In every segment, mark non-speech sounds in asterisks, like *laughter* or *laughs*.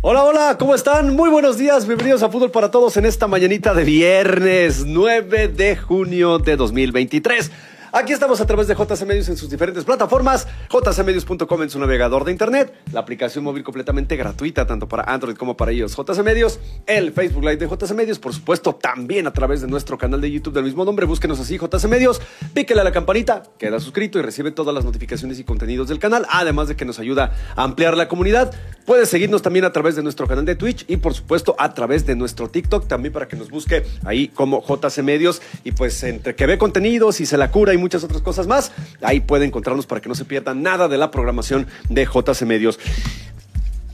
Hola, hola, ¿cómo están? Muy buenos días, bienvenidos a Fútbol para Todos en esta mañanita de viernes 9 de junio de 2023. Aquí estamos a través de JC Medios en sus diferentes plataformas, jcmedios.com en su navegador de internet, la aplicación móvil completamente gratuita tanto para Android como para iOS. JC Medios, el Facebook Live de JC Medios, por supuesto también a través de nuestro canal de YouTube del mismo nombre, búsquenos así JC Medios, píquele a la campanita, queda suscrito y recibe todas las notificaciones y contenidos del canal, además de que nos ayuda a ampliar la comunidad. Puedes seguirnos también a través de nuestro canal de Twitch y por supuesto a través de nuestro TikTok también para que nos busque ahí como JC Medios. Y pues entre que ve contenidos y se la cura y muchas otras cosas más, ahí puede encontrarnos para que no se pierdan nada de la programación de JC Medios.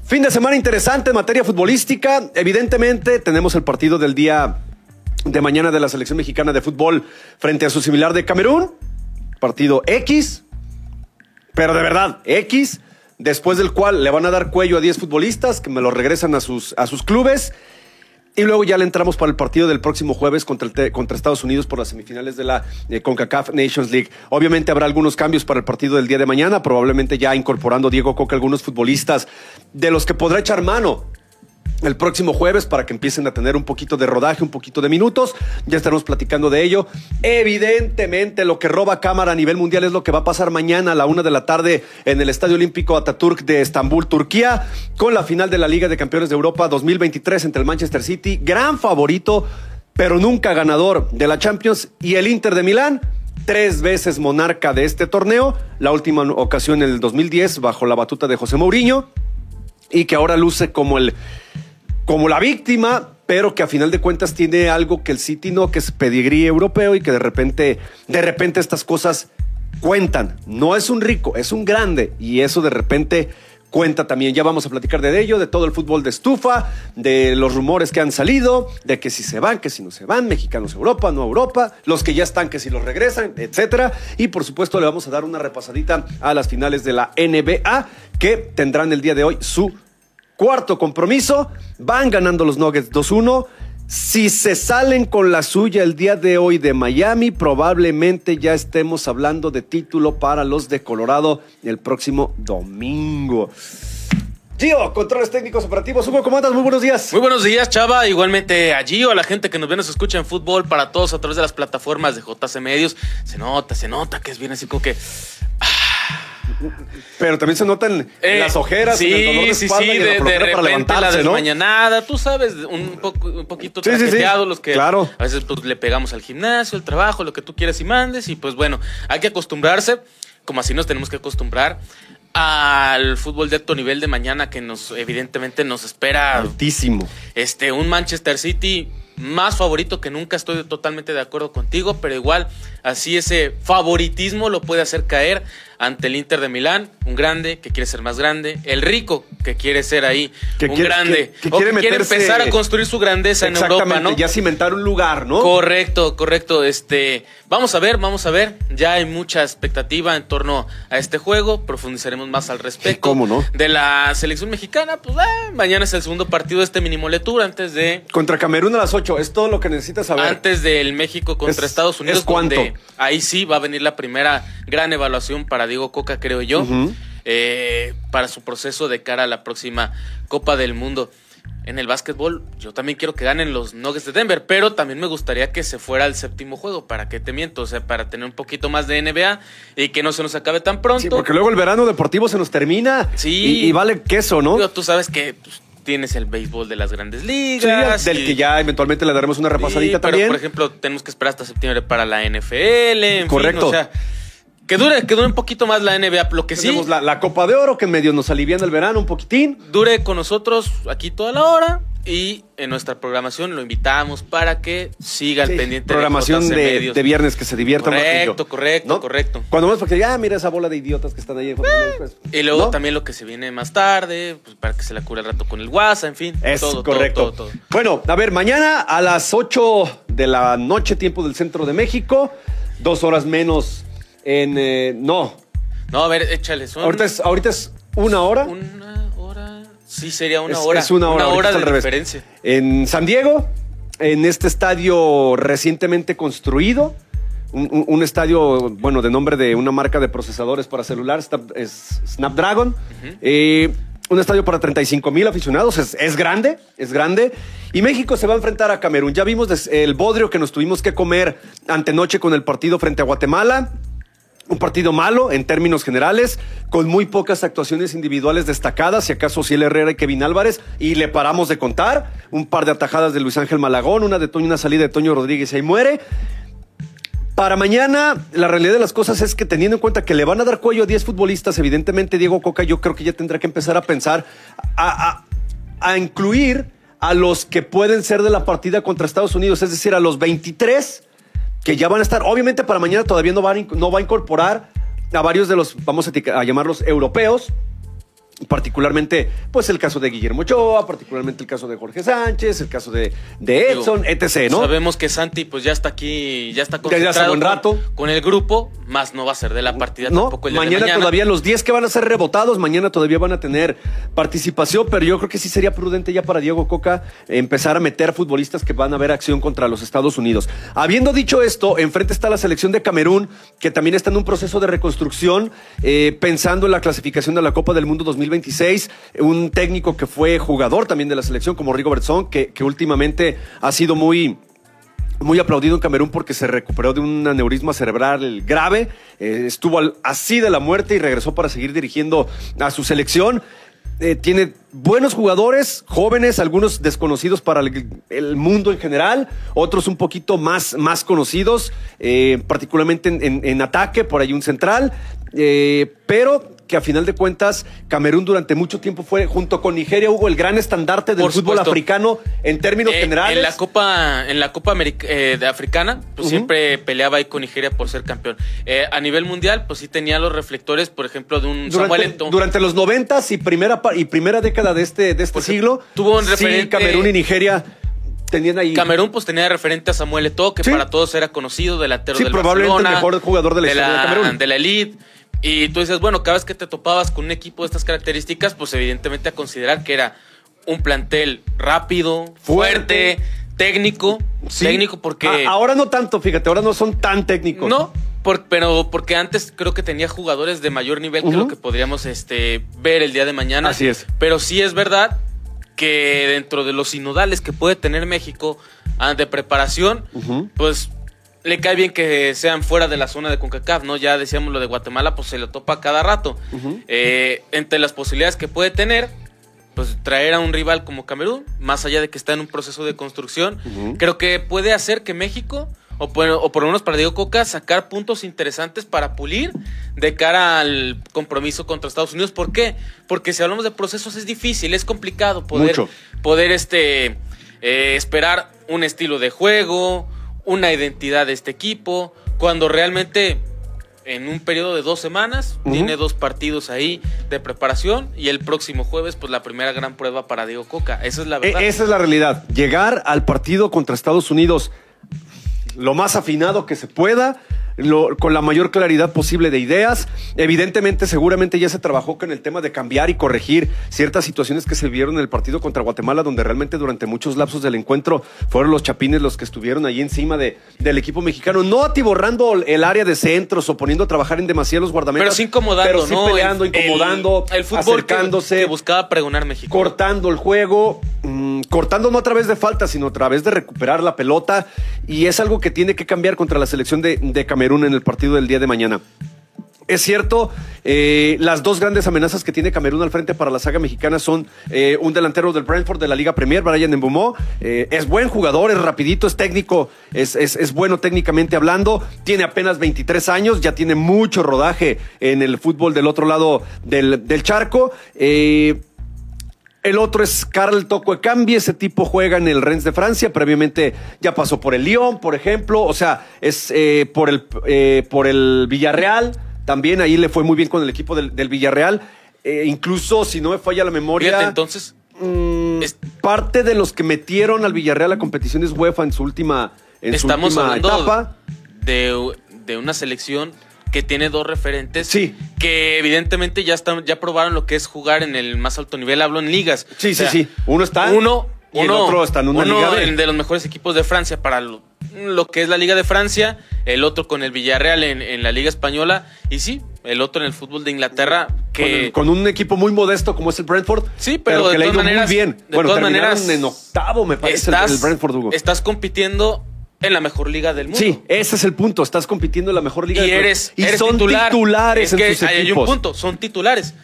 Fin de semana interesante en materia futbolística. Evidentemente tenemos el partido del día de mañana de la selección mexicana de fútbol frente a su similar de Camerún. Partido X, pero de verdad, X, después del cual le van a dar cuello a 10 futbolistas que me lo regresan a sus, a sus clubes. Y luego ya le entramos para el partido del próximo jueves contra, el contra Estados Unidos por las semifinales de la eh, CONCACAF Nations League. Obviamente habrá algunos cambios para el partido del día de mañana, probablemente ya incorporando Diego Coca algunos futbolistas de los que podrá echar mano el próximo jueves para que empiecen a tener un poquito de rodaje, un poquito de minutos. Ya estaremos platicando de ello. Evidentemente, lo que roba cámara a nivel mundial es lo que va a pasar mañana a la una de la tarde en el Estadio Olímpico Ataturk de Estambul, Turquía, con la final de la Liga de Campeones de Europa 2023 entre el Manchester City, gran favorito, pero nunca ganador de la Champions, y el Inter de Milán tres veces monarca de este torneo, la última ocasión en el 2010 bajo la batuta de José Mourinho y que ahora luce como el como la víctima, pero que a final de cuentas tiene algo que el City no, que es pedigrí europeo y que de repente, de repente estas cosas cuentan. No es un rico, es un grande y eso de repente cuenta también. Ya vamos a platicar de ello, de todo el fútbol de estufa, de los rumores que han salido, de que si se van, que si no se van, mexicanos a Europa, no a Europa, los que ya están, que si los regresan, etcétera. Y por supuesto le vamos a dar una repasadita a las finales de la NBA que tendrán el día de hoy su Cuarto compromiso, van ganando los Nuggets 2-1. Si se salen con la suya el día de hoy de Miami, probablemente ya estemos hablando de título para los de Colorado el próximo domingo. Gio, controles técnicos operativos. Hugo, ¿cómo andas? Muy buenos días. Muy buenos días, Chava. Igualmente a Gio, a la gente que nos ve, nos escucha en fútbol, para todos a través de las plataformas de JC Medios. Se nota, se nota que es bien así como que. Pero también se notan Eh, las ojeras, sí, en el dolor de sí, espalda sí, y de, la de para repente la levantarse, ¿no? tú sabes, un, poco, un poquito Sí, los que claro. a veces pues, le pegamos al gimnasio, el trabajo, lo que tú quieras y mandes, y pues bueno, hay que acostumbrarse, como así nos tenemos que acostumbrar al fútbol de alto nivel de mañana que nos evidentemente nos espera Altísimo. este, un Manchester City más favorito que nunca, estoy totalmente de acuerdo contigo, pero igual así ese favoritismo lo puede hacer caer ante el Inter de Milán, un grande que quiere ser más grande, el rico que quiere ser ahí Que un quiere- grande, que- que o quiere que quiere meterse- empezar a construir su grandeza en Europa, ¿no? ya cimentar un lugar, ¿no? Correcto, correcto. Este, vamos a ver, vamos a ver. Ya hay mucha expectativa en torno a este juego. Profundizaremos más al respecto. ¿Cómo no? De la selección mexicana, pues ah, mañana es el segundo partido de este mini moletura antes de Contra Camerún a las 8, es todo lo que necesitas saber. antes del México contra Es- Estados Unidos, ¿es cuánto? donde ahí sí va a venir la primera gran evaluación para Diego Coca, creo yo, eh, para su proceso de cara a la próxima Copa del Mundo. En el básquetbol, yo también quiero que ganen los Nuggets de Denver, pero también me gustaría que se fuera al séptimo juego, para que te miento, o sea, para tener un poquito más de NBA y que no se nos acabe tan pronto. Sí, porque luego el verano deportivo se nos termina. Sí. Y, y vale queso, ¿no? Digo, tú sabes que pues, tienes el béisbol de las grandes Sí, ligas. del y- que ya eventualmente le daremos una repasadita Sí, pero, también. por ejemplo, tenemos que esperar hasta septiembre para la NFL. en fin, Correcto. o sea, que dure, que dure un poquito más la NBA. Lo que sí, la, la Copa de Oro que medio nos aliviana el verano un poquitín. dure con nosotros aquí toda la hora. Y en nuestra programación lo invitamos para que siga Sí, pendiente programación de, de, de viernes que se divierta más yo. Correcto, correcto, ¿No? correcto. Cuando más porque ya mira esa bola de idiotas que están ahí. pues, Y luego ¿no? también lo que se viene más tarde, pues, para que se la cure el rato con el WhatsApp, en fin. Es todo, todo, correcto. todo, todo. Bueno, a ver, mañana a las 8 de la noche, tiempo del centro de México, dos horas menos en. eh, no, No, a ver, échale. Ahorita es, ahorita es una hora. una hora. Sí, sería una Es- hora. es una hora, ahorita hora de al revés. diferencia. En San Diego, en este estadio recientemente construido. Un, un- un estadio, bueno, de nombre de una marca de procesadores para celular, es Snapdragon. Eh, Un estadio para 35 mil aficionados, es, es grande, es grande. Y México se va a enfrentar a Camerún. Ya vimos el bodrio que nos tuvimos que comer antenoche con el partido frente a Guatemala. Un partido malo en términos generales, con muy pocas actuaciones individuales destacadas, si acaso Ciel Herrera y Kevin Álvarez, y le paramos de contar. Un par de atajadas de Luis Ángel Malagón, una de Toño, una salida de Toño Rodríguez y ahí muere. Para mañana, la realidad de las cosas es que teniendo en cuenta que le van a dar cuello a 10 futbolistas, evidentemente Diego Coca yo creo que ya tendrá que empezar a pensar a, incluir a los que pueden ser de la partida contra Estados Unidos, es decir, a los 23 que ya van a estar. Obviamente para mañana todavía no, van a inc- no va a incorporar a varios de los, vamos a llamarlos europeos, particularmente pues el caso de Guillermo Ochoa, particularmente el caso de Jorge Sánchez, el caso de, de Edson, Digo, etc., ¿no? Sabemos que Santi pues ya está aquí, ya está hace concentrado buen rato. Con, el grupo, más no va a ser de la partida No, tampoco el día de mañana, todavía los 10 que van a ser rebotados, mañana todavía van a tener participación, pero yo creo que sí sería prudente ya para Diego Coca empezar a meter futbolistas que van a ver acción contra los Estados Unidos. Habiendo dicho esto, enfrente está la selección de Camerún, que también está en un proceso de reconstrucción, eh, pensando en la clasificación de la Copa del Mundo 2026. Un técnico que fue jugador también de la selección, como Rigo Bertson, que, últimamente ha sido muy muy aplaudido en Camerún porque se recuperó de un aneurisma cerebral grave, eh, estuvo así de la muerte y regresó para seguir dirigiendo a su selección. Eh, tiene buenos jugadores, jóvenes, algunos desconocidos para el, mundo en general, otros un poquito más, más conocidos, eh, particularmente en, en- ataque, por ahí un central, pero que a final de cuentas Camerún durante mucho tiempo fue, junto con Nigeria, Hugo, el gran estandarte del Por fútbol supuesto. africano en términos Eh, generales. En la Copa, en la Copa eh, de Africana, pues siempre peleaba ahí con Nigeria por ser campeón. Eh, a nivel mundial, pues sí tenía los reflectores, por ejemplo, de un Samuel durante, Eto'o. durante los noventas y primera, y primera década de este, de este Pues, siglo, tuvo un sí, Camerún y Nigeria tenían ahí. Camerún pues tenía de referente a Samuel Eto'o, que Sí. para todos era conocido, delantero Sí, del probablemente el mejor jugador de la historia de Camerún. de la elite. Y tú dices, bueno, cada vez que te topabas con un equipo de estas características, pues evidentemente a considerar que era un plantel rápido, Fuerte. fuerte, técnico, Sí. técnico porque A- ahora no tanto, fíjate, ahora no son tan técnicos. no, por- pero porque antes creo que tenía jugadores de mayor nivel que lo que podríamos este, ver el día de mañana. Así es. Pero sí es verdad que dentro de los sinodales que puede tener México ah, de preparación, pues le cae bien que sean fuera de la zona de CONCACAF, ¿no? Ya decíamos lo de Guatemala, pues se lo topa cada rato. Eh, entre las posibilidades que puede tener, pues traer a un rival como Camerún, más allá de que está en un proceso de construcción, creo que puede hacer que México, o por, o por lo menos para Diego Coca, sacar puntos interesantes para pulir de cara al compromiso contra Estados Unidos. ¿Por qué? Porque si hablamos de procesos es difícil, es complicado poder, Mucho. poder este, eh, esperar un estilo de juego, una identidad de este equipo, cuando realmente en un periodo de dos semanas tiene dos partidos ahí de preparación y el próximo jueves pues la primera gran prueba para Diego Coca. Esa es la E- verdad. esa es la realidad. Llegar al partido contra Estados Unidos lo más afinado que se pueda, lo- con la mayor claridad posible de ideas. Evidentemente, seguramente ya se trabajó con el tema de cambiar y corregir ciertas situaciones que se vieron en el partido contra Guatemala, donde realmente durante muchos lapsos del encuentro fueron los chapines los que estuvieron ahí encima de, del equipo mexicano, no atiborrando el área de centros o poniendo a trabajar en demasiados guardametas. pero sí incomodando, pero sí ¿no? peleando, El- el- incomodando, el, fútbol acercándose que, buscaba pregonar México. cortando el juego, mm, cortando no a través de falta, sino a través de recuperar la pelota. Y es algo que tiene que cambiar contra la selección de, de Camerún en el partido del día de mañana. Es cierto, eh, las dos grandes amenazas que tiene Camerún al frente para la saga mexicana son eh, un delantero del Brentford de la Liga Premier, Brian Mbumó. Eh, es buen jugador, es rapidito, es técnico, es, bueno técnicamente hablando. Tiene apenas 23 años, ya tiene mucho rodaje en el fútbol del otro lado del, del charco. Eh, el otro es Carl Toco Ekambi, ese tipo juega en el Rennes de Francia, previamente ya pasó por el Lyon, por ejemplo, o sea, es eh, por, el, eh, por el Villarreal, también ahí le fue muy bien con el equipo del, del Villarreal, Eh, incluso si no me falla la memoria, Fíjate, entonces, mm, es- parte de los que metieron al Villarreal a competiciones UEFA en su última, en su estamos última hablando etapa. de, de una selección que tiene dos referentes Sí. que evidentemente ya están ya probaron lo que es jugar en el más alto nivel hablo en ligas Sí, O sea, sí, sí, uno está... uno Y el otro está en una uno Liga de los mejores equipos de Francia para lo, lo que es la Liga de Francia, el otro con el Villarreal en, en la Liga Española y sí, el otro en el fútbol de Inglaterra que Con, con un equipo muy modesto como es el Brentford. Sí, pero de que le ha todas ido maneras- muy bien. de bueno, todas maneras, en octavo, me parece, el Brentford, Hugo. estás compitiendo en la mejor liga del mundo. Sí, ese es el punto. Estás compitiendo en la mejor liga y del eres, Y eres son titular. titulares Es en que sus hay equipos. un punto, son titulares.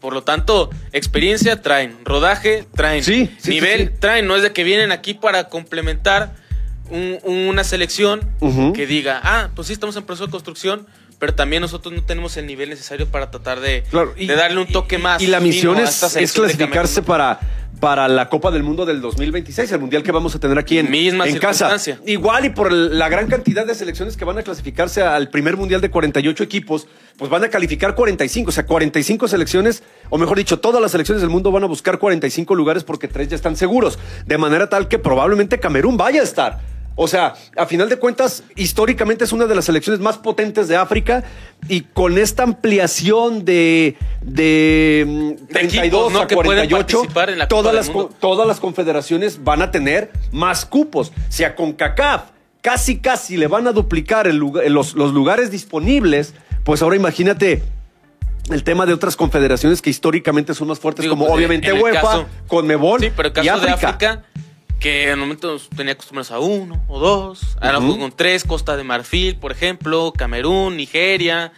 Por lo tanto, experiencia traen, rodaje traen, Sí, sí, nivel sí, traen. No es de que vienen aquí para complementar un- una selección que diga, ah, pues sí estamos en proceso de construcción, pero también nosotros no tenemos el nivel necesario para tratar de, Claro, y- de darle un toque y- más. Y la misión es, es clasificarse para, para la Copa del Mundo del 2026, el mundial que vamos a tener aquí en, Misma en casa. Igual y por la gran cantidad de selecciones que van a clasificarse al primer mundial de 48 equipos, pues van a calificar 45, o sea, 45 selecciones, o mejor dicho, todas las selecciones del mundo van a buscar 45 lugares porque tres ya están seguros, de manera tal que probablemente Camerún vaya a estar. O sea, a final de cuentas, históricamente es una de las selecciones más potentes de África y con esta ampliación de, de mm, 32 equipos, ¿no? a que pueden 48, participar en la todas, las, todas las confederaciones van a tener más cupos. Si a CONCACAF casi, casi le van a duplicar el lugar- los, los lugares disponibles, pues ahora imagínate el tema de otras confederaciones que históricamente son más fuertes, Digo, como pues, obviamente en el UEFA, caso- Conmebol Sí, pero el y caso de África. Que en el momento tenía acostumbrados a uno o dos, ahora juegan con tres, Costa de Marfil, por ejemplo, Camerún, Nigeria,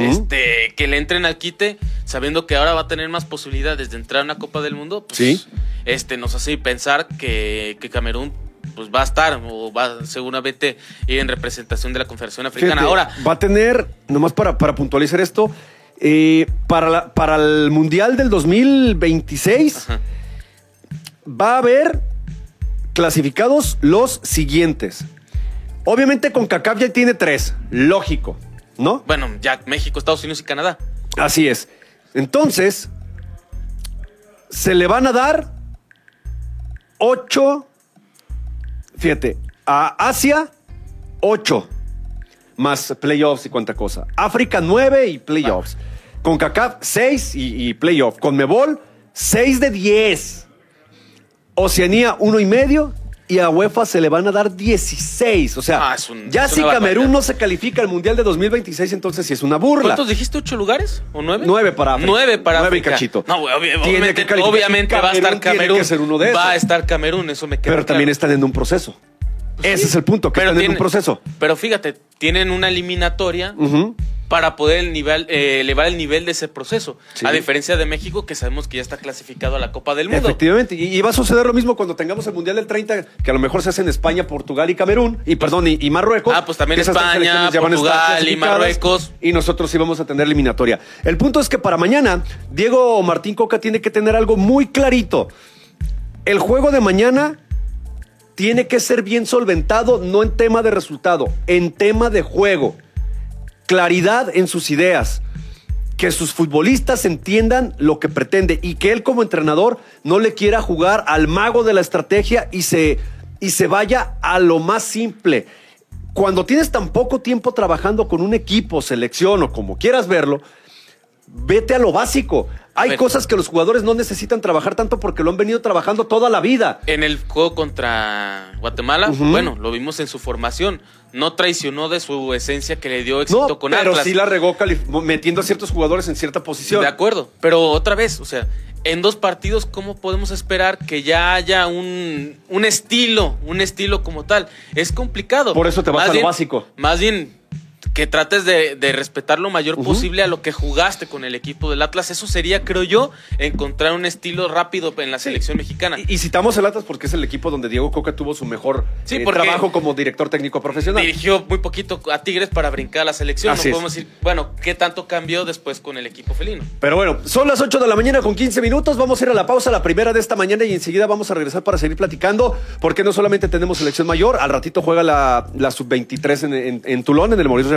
este, que le entren al quite, sabiendo que ahora va a tener más posibilidades de entrar a una Copa del Mundo, pues, Sí. este, nos hace pensar que, que Camerún pues va a estar o va seguramente ir en representación de la Confederación Africana. Fíjate, Ahora, va a tener, nomás para, para puntualizar esto, eh, para, la- para el Mundial del 2026 Ajá. va a haber clasificados los siguientes. Obviamente con CACAF ya tiene tres, lógico, ¿no? bueno, ya México, Estados Unidos y Canadá. Así es. Entonces, se le van a dar ocho, fíjate, a Asia, ocho, más playoffs y cuánta cosa. África, nueve y playoffs. Con CACAF, seis y, y playoff. Con Mebol, seis de diez. Oceanía, uno y medio. Y a UEFA se le van a dar 16. O sea, Ah, es un- ya es si una Camerún barbaridad. no se califica al Mundial de 2026, entonces sí es una burla. ¿Cuántos dijiste? ¿Ocho lugares? ¿O nueve? Nueve para África. Nueve para Nueve y África. cachito. No, güey, obvi- Tiene obviamente, que calificar. obviamente va a estar Camerún tiene Camerún. que ser uno de Va a esos. estar Camerún, eso me queda Pero también claro. están en un proceso. Ese Sí. es el punto, que Pero están en un proceso. Pero fíjate, tienen una eliminatoria para poder el nivel, eh, elevar el nivel de ese proceso. Sí. A diferencia de México, que sabemos que ya está clasificado a la Copa del Mundo. Efectivamente. Y, y va a suceder lo mismo cuando tengamos el Mundial del 30, que a lo mejor se hace en España, Portugal y Camerún. Y perdón, y, y Marruecos. Ah, pues también España, Portugal y Marruecos. Y nosotros sí vamos a tener eliminatoria. El punto es que para mañana, Diego Martín Coca tiene que tener algo muy clarito. El juego de mañana tiene que ser bien solventado, no en tema de resultado, en tema de juego. Claridad en sus ideas. Que sus futbolistas entiendan lo que pretende y que él como entrenador no le quiera jugar al mago de la estrategia y se, y se vaya a lo más simple. Cuando tienes tan poco tiempo trabajando con un equipo, selección o como quieras verlo, vete a lo básico. Hay ver. cosas que los jugadores no necesitan trabajar tanto porque lo han venido trabajando toda la vida. En el juego contra Guatemala, bueno, lo vimos en su formación. No traicionó de su esencia que le dio éxito No, con pero Atlas. sí la regó metiendo a ciertos jugadores en cierta posición. De acuerdo, pero otra vez, o sea, en dos partidos, ¿cómo podemos esperar que ya haya un, un estilo, un estilo como tal? Es complicado. Por eso te vas Más a lo bien- básico. Más bien que trates de, de respetar lo mayor posible a lo que jugaste con el equipo del Atlas. Eso sería, creo yo, encontrar un estilo rápido en la selección mexicana. Y, y citamos el Atlas porque es el equipo donde Diego Coca tuvo su mejor Sí, eh, trabajo como director técnico profesional. Dirigió muy poquito a Tigres para brincar a la selección. Así no es. podemos decir, bueno, ¿qué tanto cambió después con el equipo felino? Pero bueno, son las 8 de la mañana con 15 minutos. Vamos a ir a la pausa, la primera de esta mañana, y enseguida vamos a regresar para seguir platicando. Porque no solamente tenemos selección mayor, al ratito juega la, la sub-23 en, en- en Tulón, en el Mauricio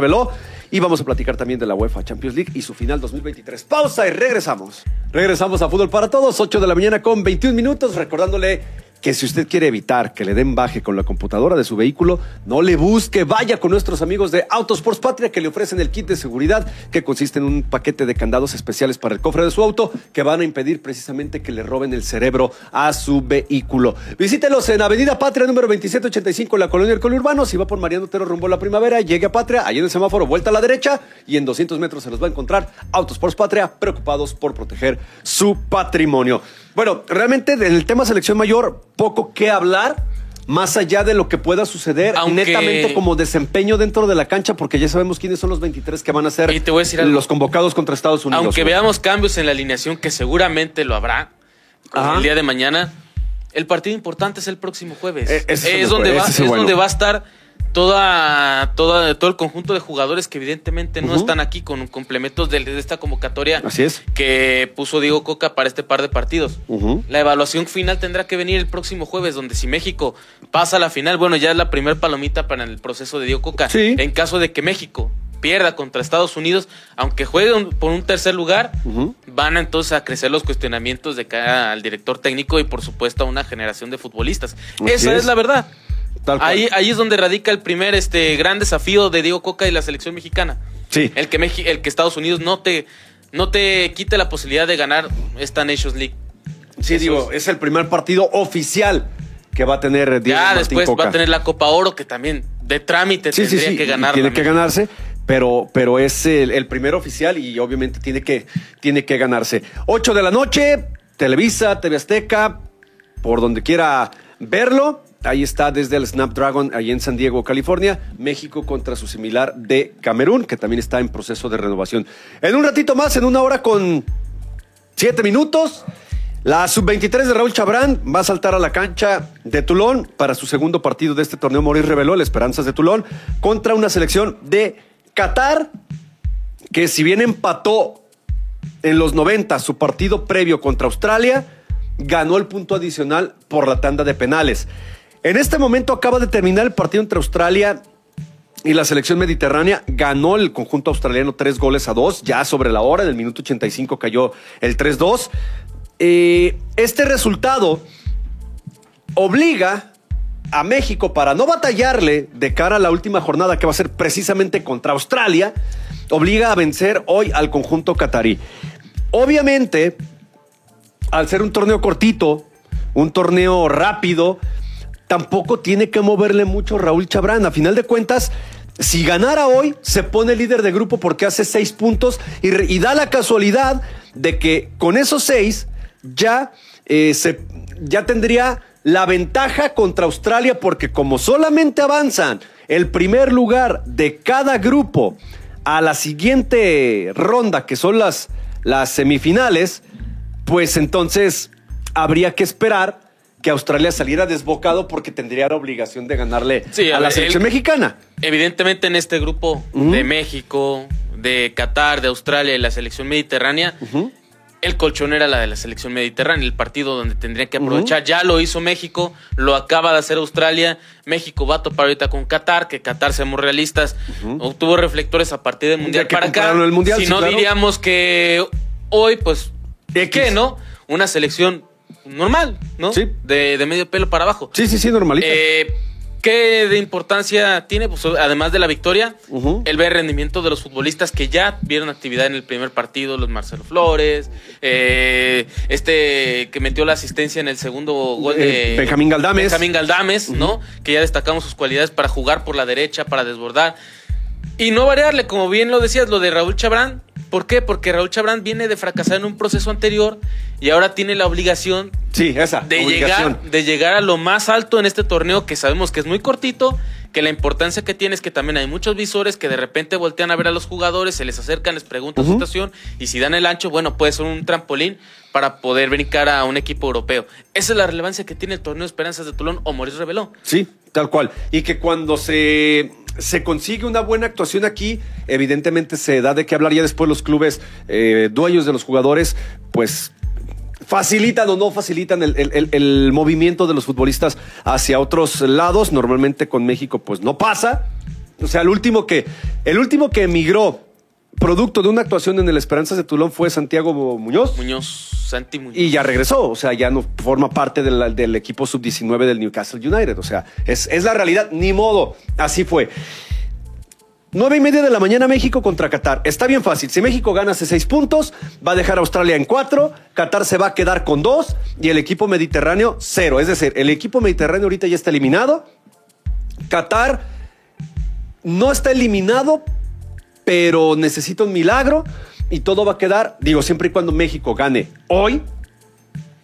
Y vamos a platicar también de la UEFA Champions League y su final 2023. Pausa y regresamos. Regresamos a Fútbol para Todos, 8 de la mañana con 21 minutos. Recordándole que si usted quiere evitar que le den baje con la computadora de su vehículo, no le busque, vaya con nuestros amigos de Autosports Patria que le ofrecen el kit de seguridad que consiste en un paquete de candados especiales para el cofre de su auto que van a impedir precisamente que le roben el cerebro a su vehículo. Visítelos en Avenida Patria número 2785 en la colonia del Colurbano. Si va por Mariano Otero rumbo a la primavera, llegue a Patria, ahí en el semáforo, vuelta a la derecha y en 200 metros se los va a encontrar Autosports Patria preocupados por proteger su patrimonio. Bueno, realmente en el tema selección mayor, poco que hablar. Más allá de lo que pueda suceder, Aunque- netamente como desempeño dentro de la cancha, porque ya sabemos quiénes son los 23 que van a ser Y te voy a decir los convocados contra Estados Unidos. Aunque veamos cambios en la alineación, que seguramente lo habrá el día de mañana, el partido importante es el próximo jueves. Eh, ese es donde, jueves, va, es el es bueno. donde va a estar toda, toda, todo el conjunto de jugadores que evidentemente no están aquí con complementos de, de esta convocatoria Así es. que puso Diego Coca para este par de partidos. La evaluación final tendrá que venir el próximo jueves, donde si México pasa a la final, bueno, ya es la primer palomita para el proceso de Diego Coca. Sí. En caso de que México pierda contra Estados Unidos, aunque juegue un- por un tercer lugar, van entonces a crecer los cuestionamientos de cara al director técnico y por supuesto a una generación de futbolistas. Así Esa es. es la verdad. Tal cual. Ahí, ahí es donde radica el primer este, gran desafío de Diego Coca y la selección mexicana. Sí. El que, Meji- el que Estados Unidos no te, no te quite la posibilidad de ganar esta Nations League. Sí, Eso digo, es el primer partido oficial que va a tener Diego Ya Martín después Coca. va a tener la Copa Oro, que también de trámite Sí, sí, tendría sí, que y ganar. Tiene que ganarse, pero, pero es el, el primer oficial y obviamente tiene que, tiene que ganarse. 8 de la noche, Televisa, TV Azteca, por donde quiera verlo. Ahí está desde el Snapdragon, ahí en San Diego, California, México contra su similar de Camerún, que también está en proceso de renovación. En un ratito más, en una hora con siete minutos, la sub-23 de Raúl Chabrán va a saltar a la cancha de Tulón para su segundo partido de este torneo. Morir reveló el Esperanzas de Tulón contra una selección de Qatar que si bien empató en los 90 su partido previo contra Australia, ganó el punto adicional por la tanda de penales. En este momento acaba de terminar el partido entre Australia y la selección mediterránea ganó el conjunto australiano tres goles a dos, ya sobre la hora, en el minuto 85 cayó el 3-2. Eh, este resultado obliga a México para no batallarle de cara a la última jornada que va a ser precisamente contra Australia, obliga a vencer hoy al conjunto catarí. Obviamente, al ser un torneo cortito, un torneo rápido, tampoco tiene que moverle mucho Raúl Chabrán. A final de cuentas, si ganara hoy, se pone líder de grupo porque hace seis puntos y, da la casualidad de que con esos seis ya, eh, se, ya tendría la ventaja contra Australia porque como solamente avanzan el primer lugar de cada grupo a la siguiente ronda, que son las, las semifinales, pues entonces habría que esperar que Australia saliera desbocado porque tendría la obligación de ganarle Sí, a a la selección el- mexicana. Evidentemente en este grupo de México, de Qatar, de Australia y la selección mediterránea, el colchón era la de la selección mediterránea, el partido donde tendría que aprovechar. Ya lo hizo México, lo acaba de hacer Australia. México va a topar ahorita con Qatar, que Qatar, seamos realistas, obtuvo reflectores a partir del Mundial para acá. el Mundial, si sí, no, claro. diríamos que hoy, pues, X. ¿qué, no? Una selección normal, ¿no? Sí. De, de medio pelo para abajo. Sí, sí, sí, normalita. Eh, ¿Qué de importancia tiene? Pues además de la victoria, el ver rendimiento de los futbolistas que ya vieron actividad en el primer partido, los Marcelo Flores, eh, este que metió la asistencia en el segundo gol de Eh, Benjamín Galdames. Benjamín Galdames, ¿no? Que ya destacamos sus cualidades para jugar por la derecha, para desbordar. Y no variarle, como bien lo decías, lo de Raúl Chabrán. ¿Por qué? Porque Raúl Chabrán viene de fracasar en un proceso anterior y ahora tiene la obligación sí, esa. de obligación. llegar, de llegar a lo más alto en este torneo que sabemos que es muy cortito, que la importancia que tiene es que también hay muchos visores que de repente voltean a ver a los jugadores, se les acercan, les preguntan su situación y si dan el ancho, bueno, puede ser un trampolín para poder brincar a un equipo europeo. Esa es la relevancia que tiene el torneo de Esperanzas de Tulón o Moris reveló. Sí, tal cual. Y que cuando se, se consigue una buena actuación aquí, evidentemente se da de qué hablar ya después los clubes eh, dueños de los jugadores, pues facilitan o no facilitan el, el- el- movimiento de los futbolistas hacia otros lados. Normalmente con México pues no pasa. O sea, el último que, el último que emigró producto de una actuación en el Esperanzas de Tulón fue Santiago Muñoz. Muñoz, Santi Muñoz. Y ya regresó, o sea, ya no forma parte del, del equipo sub-19 del Newcastle United. O sea, es, es la realidad, ni modo, así fue. 9 y media de la mañana México contra Qatar. Está bien fácil. Si México gana hace seis puntos, va a dejar a Australia en cuatro, Qatar se va a quedar con dos y el equipo mediterráneo cero. Es decir, el equipo mediterráneo ahorita ya está eliminado. Qatar no está eliminado, pero necesita un milagro y todo va a quedar, digo, siempre y cuando México gane hoy,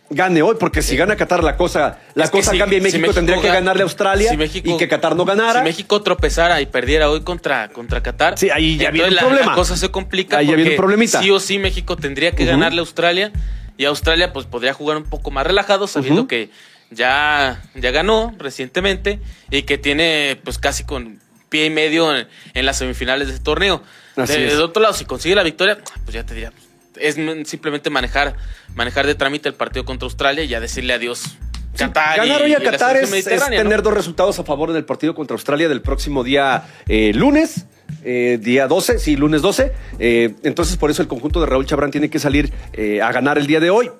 gane hoy, porque si gana Qatar la cosa, la Es que cosa si- cambia y si México, tendría que ga- ganarle a Australia si México- y que Qatar no ganara. Si México tropezara y perdiera hoy contra, contra Qatar, Sí, ahí ya viene un la- problema. La, cosa se complica Ahí ya viene un problemita. sí o sí México tendría que ganarle a Australia y Australia pues podría jugar un poco más relajado sabiendo que ya, ya ganó recientemente y que tiene pues casi con pie y medio en, en las semifinales de este torneo. Así de, es. de otro lado, si consigue la victoria, pues ya te diría, es simplemente manejar, manejar de trámite el partido contra Australia y ya decirle adiós. Qatar Ganar hoy a Qatar es, es mediterránea, ¿no? tener dos resultados a favor en el partido contra Australia del próximo día eh, lunes. eh, día 12, sí, lunes 12. Eh, entonces, por eso el conjunto de Raúl Chabrán tiene que salir a ganar el día de hoy.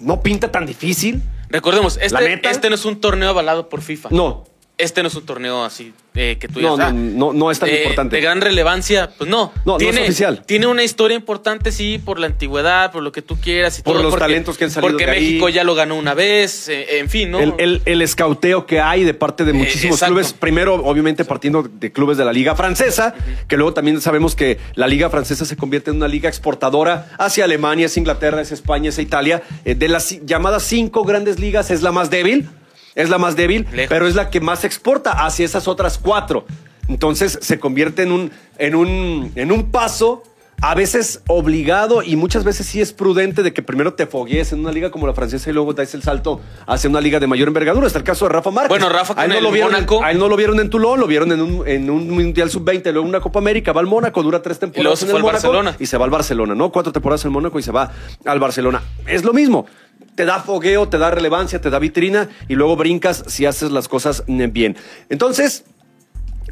No pinta tan difícil. Recordemos, ¿La este, este no es un torneo avalado por FIFA. No, Este no es un torneo así eh, que tú No, digas, no, ah, no, no es tan de- importante. De gran relevancia, pues no. No, no es oficial. Tiene una historia importante, sí, por la antigüedad, por lo que tú quieras y Por todo. los porque- talentos que han salido Porque de ahí. México ya lo ganó una vez, eh, en fin, ¿no? el, el, el escauteo que hay de parte de muchísimos clubes. Primero, obviamente, partiendo de clubes de la Liga Francesa, que luego también sabemos que la Liga Francesa se convierte en una liga exportadora hacia Alemania, es Inglaterra, es España, es Italia. Eh, de las llamadas cinco grandes ligas, es la más débil. Es la más débil, Lejos. pero es la que más exporta hacia esas otras cuatro. Entonces se convierte en un, en un, en un paso a veces obligado y muchas veces sí es prudente de que primero te foguees en una liga como la francesa y luego das el salto hacia una liga de mayor envergadura. Está el caso de Rafa Márquez. Bueno, Rafa a él con no el lo vieron, Mónaco. a él no lo vieron en Toulon, lo vieron en un, en un Mundial Sub-20, luego en una Copa América, va al Mónaco, dura tres luego temporadas se en fue el al Barcelona. y se va al Barcelona, ¿no? Cuatro temporadas en Mónaco y se va al Barcelona. Es lo mismo. Te da fogueo, te da relevancia, te da vitrina y luego brincas si haces las cosas mm, bien. Entonces,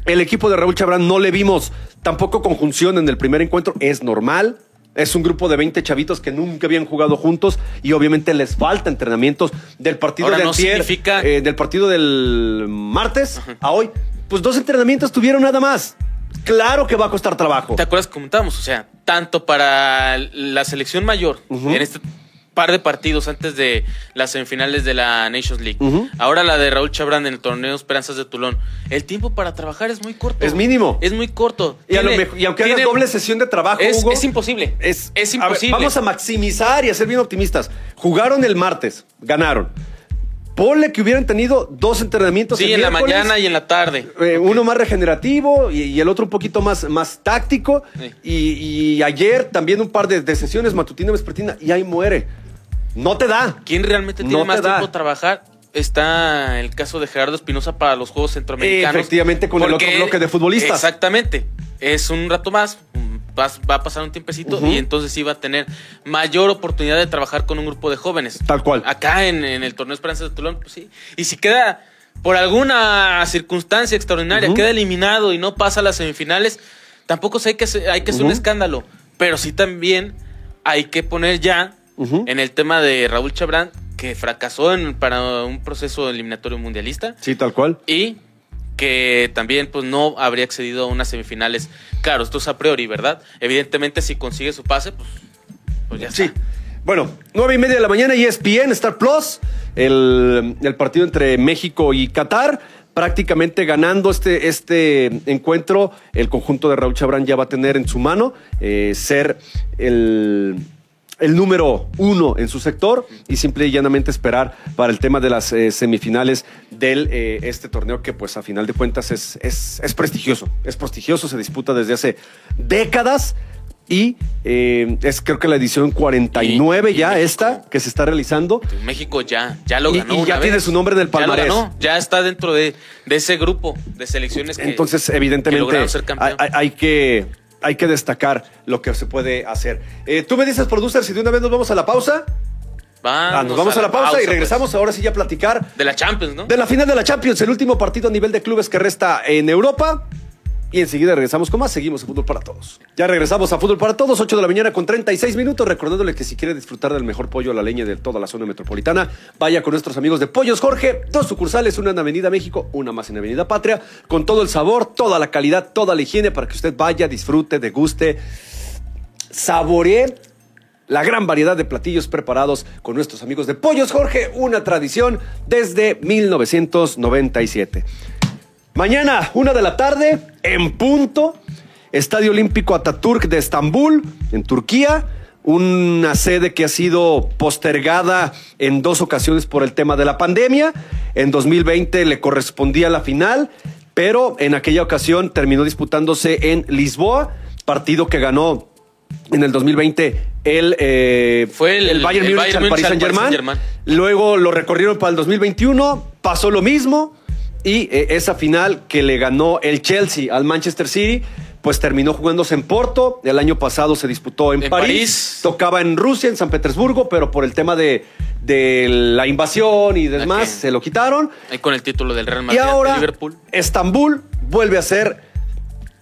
el equipo de Raúl Chabrán no le vimos tampoco conjunción en el primer encuentro. Es normal. Es un grupo de 20 chavitos que nunca habían jugado juntos y obviamente les falta entrenamientos del partido Ahora de no antier, significa- eh, del partido del martes a hoy. Pues dos entrenamientos tuvieron nada más. Claro que va a costar trabajo. ¿Te acuerdas que comentábamos? O sea, tanto para la selección mayor en este par de partidos antes de las semifinales de la Nations League. Ahora la de Raúl Chabrán en el torneo Esperanzas de Tulón. El tiempo para trabajar es muy corto. Es mínimo. Es muy corto. Y, a lo Tiene- mejor- y aunque hagas tiene- doble sesión de trabajo, es, Hugo, es imposible. Es, es a ver, imposible. vamos a maximizar y a ser bien optimistas. Jugaron el martes, ganaron. Ponle que hubieran tenido dos entrenamientos. Sí, en la mañana y en la tarde. eh. Uno más regenerativo y, y el otro un poquito más, más táctico. Sí. Y, y ayer también un par de, de sesiones matutina y vespertina y ahí muere. No te da. ¿Quién realmente tiene No más tiempo de trabajar? Está el caso de Gerardo Espinosa para los Juegos Centroamericanos. Efectivamente, con el otro bloque de futbolistas. Exactamente. Es un rato más, va, va a pasar un tiempecito y entonces sí va a tener mayor oportunidad de trabajar con un grupo de jóvenes. Tal cual. Acá en, en el torneo Esperanza de Tulón, pues sí. Y si queda por alguna circunstancia extraordinaria, queda eliminado y no pasa a las semifinales, tampoco sé hay que, hay que hacer un escándalo. Pero sí también hay que poner ya En el tema de Raúl Chabrán, que fracasó en- para un proceso eliminatorio mundialista Sí, tal cual. y que también pues no habría accedido a unas semifinales. Claro, esto es a priori, ¿verdad? Evidentemente si consigue su pase, pues, pues ya Sí. está. Bueno, nueve y media de la mañana, ESPN, Star Plus, el, el partido entre México y Qatar. Prácticamente ganando este, este encuentro, el conjunto de Raúl Chabrán ya va a tener en su mano eh, ser el, el número uno en su sector y simple y llanamente esperar para el tema de las eh, semifinales del eh, este torneo que pues a final de cuentas es, es, es prestigioso, es prestigioso, se disputa desde hace décadas y eh, es creo que la edición 49 Y- y ya México. esta que se está realizando. México ya, ya lo ganó. y ya una tiene vez. su nombre en el Ya lo palmarés. ganó, Ya, está dentro de, de ese grupo de selecciones que Entonces, que evidentemente, lograron ser hay, hay- hay que, hay que destacar lo que se puede hacer. Eh, Tú me dices, producer, si de una vez nos vamos a la pausa. Vamos Ah, nos vamos a la pausa, y pues. regresamos ahora sí ya a platicar De la Champions, ¿no? de la final de la Champions, el último partido a nivel de clubes que resta en Europa. Y enseguida regresamos con más. Seguimos en Fútbol para Todos. Ya regresamos a Fútbol para Todos, 8 de la mañana con 36 minutos. Recordándole que si quiere disfrutar del mejor pollo a la leña de toda la zona metropolitana, vaya con nuestros amigos de Pollos Jorge. Dos sucursales, una en Avenida México, una más en Avenida Patria, con todo el sabor, toda la calidad, toda la higiene para que usted vaya, disfrute, deguste, saboree la gran variedad de platillos preparados con nuestros amigos de Pollos Jorge, una tradición desde 1997. Mañana, una de la tarde, en punto, Estadio Olímpico Ataturk de Estambul, en Turquía. Una sede que ha sido postergada en dos ocasiones por el tema de la pandemia. En 2020 le correspondía la final, pero en aquella ocasión terminó disputándose en Lisboa, partido que ganó en el 2020 el, eh, Fue el- Bayern el Múnich Bayern al Múnich. Paris Saint-Germain. Luego lo recorrieron para el 2021, pasó lo mismo y eh, esa final que le ganó el Chelsea al Manchester City, pues terminó jugándose en Porto. El año pasado se disputó en, En París. París. Tocaba en Rusia, en San Petersburgo, pero por el tema de, de la invasión y demás se lo quitaron. Ahí con el título del Real Y Madrid ante ahora Liverpool. Estambul vuelve a ser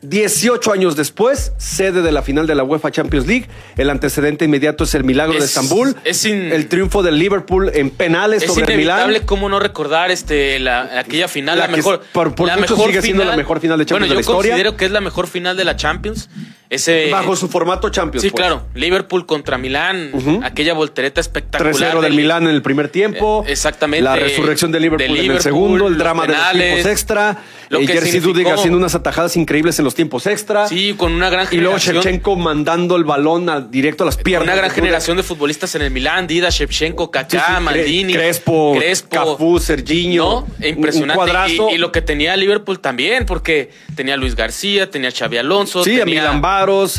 18 años después, sede de la final de la UEFA Champions League. El antecedente inmediato es el milagro de Es- Estambul. es in- el triunfo del Liverpool en penales Es sobre el inevitable Milán. cómo no recordar este la, aquella final, La mejor. por- por la mucho mejor sigue siendo la mejor final de Champions Bueno, de la yo historia. considero que es la mejor final de la Champions. Ese, Bajo su formato Champions. Sí, pues. claro. Liverpool contra Milán. Aquella voltereta espectacular. 3-0 del del- Milán en el primer tiempo. Eh, exactamente. La resurrección de Liverpool, De en el segundo. El drama de los tiempos extra. lo eh, que Dudig haciendo unas atajadas increíbles en los tiempos extra. Sí, con una gran Y luego generación. Shevchenko mandando el balón a- directo a las piernas. Una gran de generación de futbolistas en el Milán, Dida, Shevchenko, Kaká, sí, Maldini, Crespo, Crespo, Cafú, Serginho. ¿no? Impresionante. Un cuadrazo. Y, y lo que tenía Liverpool también, porque tenía a Luis García, tenía a Xavi Alonso, Sí, a tenía Milan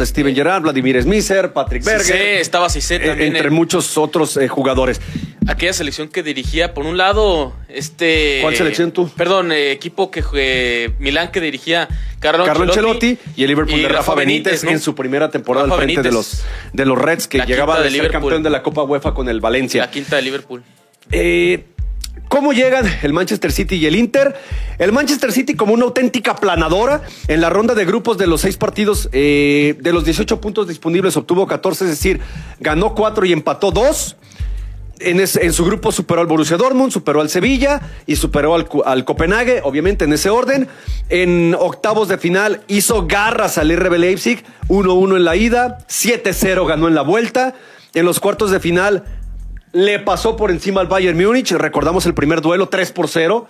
Steven Gerrard, Vladimir Smisser, Patrick Berger. Estaba Cissé eh, también. entre en muchos otros eh, jugadores. aquella selección que dirigía, por un lado, este. ¿Cuál selección tú? Perdón, eh, equipo que eh, Milán que dirigía Carlo, Carlo Ancelotti y el Liverpool de Rafa Benítez, ¿no? en su primera temporada Rafa al frente de los, de los Reds, que La llegaba a de ser Liverpool. campeón de la Copa UEFA con el Valencia. La quinta de Liverpool. Eh, ¿Cómo llegan el Manchester City y el Inter? El Manchester City como una auténtica planadora. En la ronda de grupos de los seis partidos, eh, de los 18 puntos disponibles, obtuvo 14, es decir, ganó 4 y empató 2. En, su grupo superó al Borussia Dortmund, superó al Sevilla y superó al, al Copenhague, obviamente en ese orden. En octavos de final hizo garras al RB Leipzig, 1-1 en la ida, 7-0 ganó en la vuelta. En los cuartos de final le pasó por encima al Bayern Múnich. Recordamos el primer duelo 3 por 0.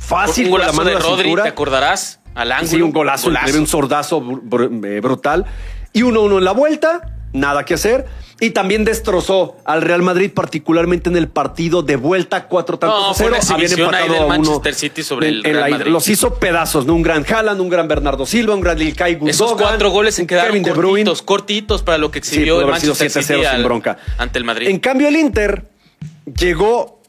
Fácil un con la golazo mano de la Rodri, cintura. ¿te acordarás? Al ángulo. Sí, un golazo, increíble, un sordazo br- br- eh, brutal. Y 1-1 en la vuelta, nada que hacer. Y también destrozó al Real Madrid, particularmente en el partido de vuelta, cuatro tantos No, a cero. Habían empatado a uno Manchester City sobre en- el Real. Madrid. Los hizo pedazos, ¿no? Un gran Haaland, un gran Bernardo Silva, un gran Ilkay Gundogan. Esos cuatro goles se quedaron cortitos, cortitos para lo que Sí, exhibió pudo el sido Manchester 7-0 City sin al- bronca. ante el Madrid. En cambio, el Inter llegó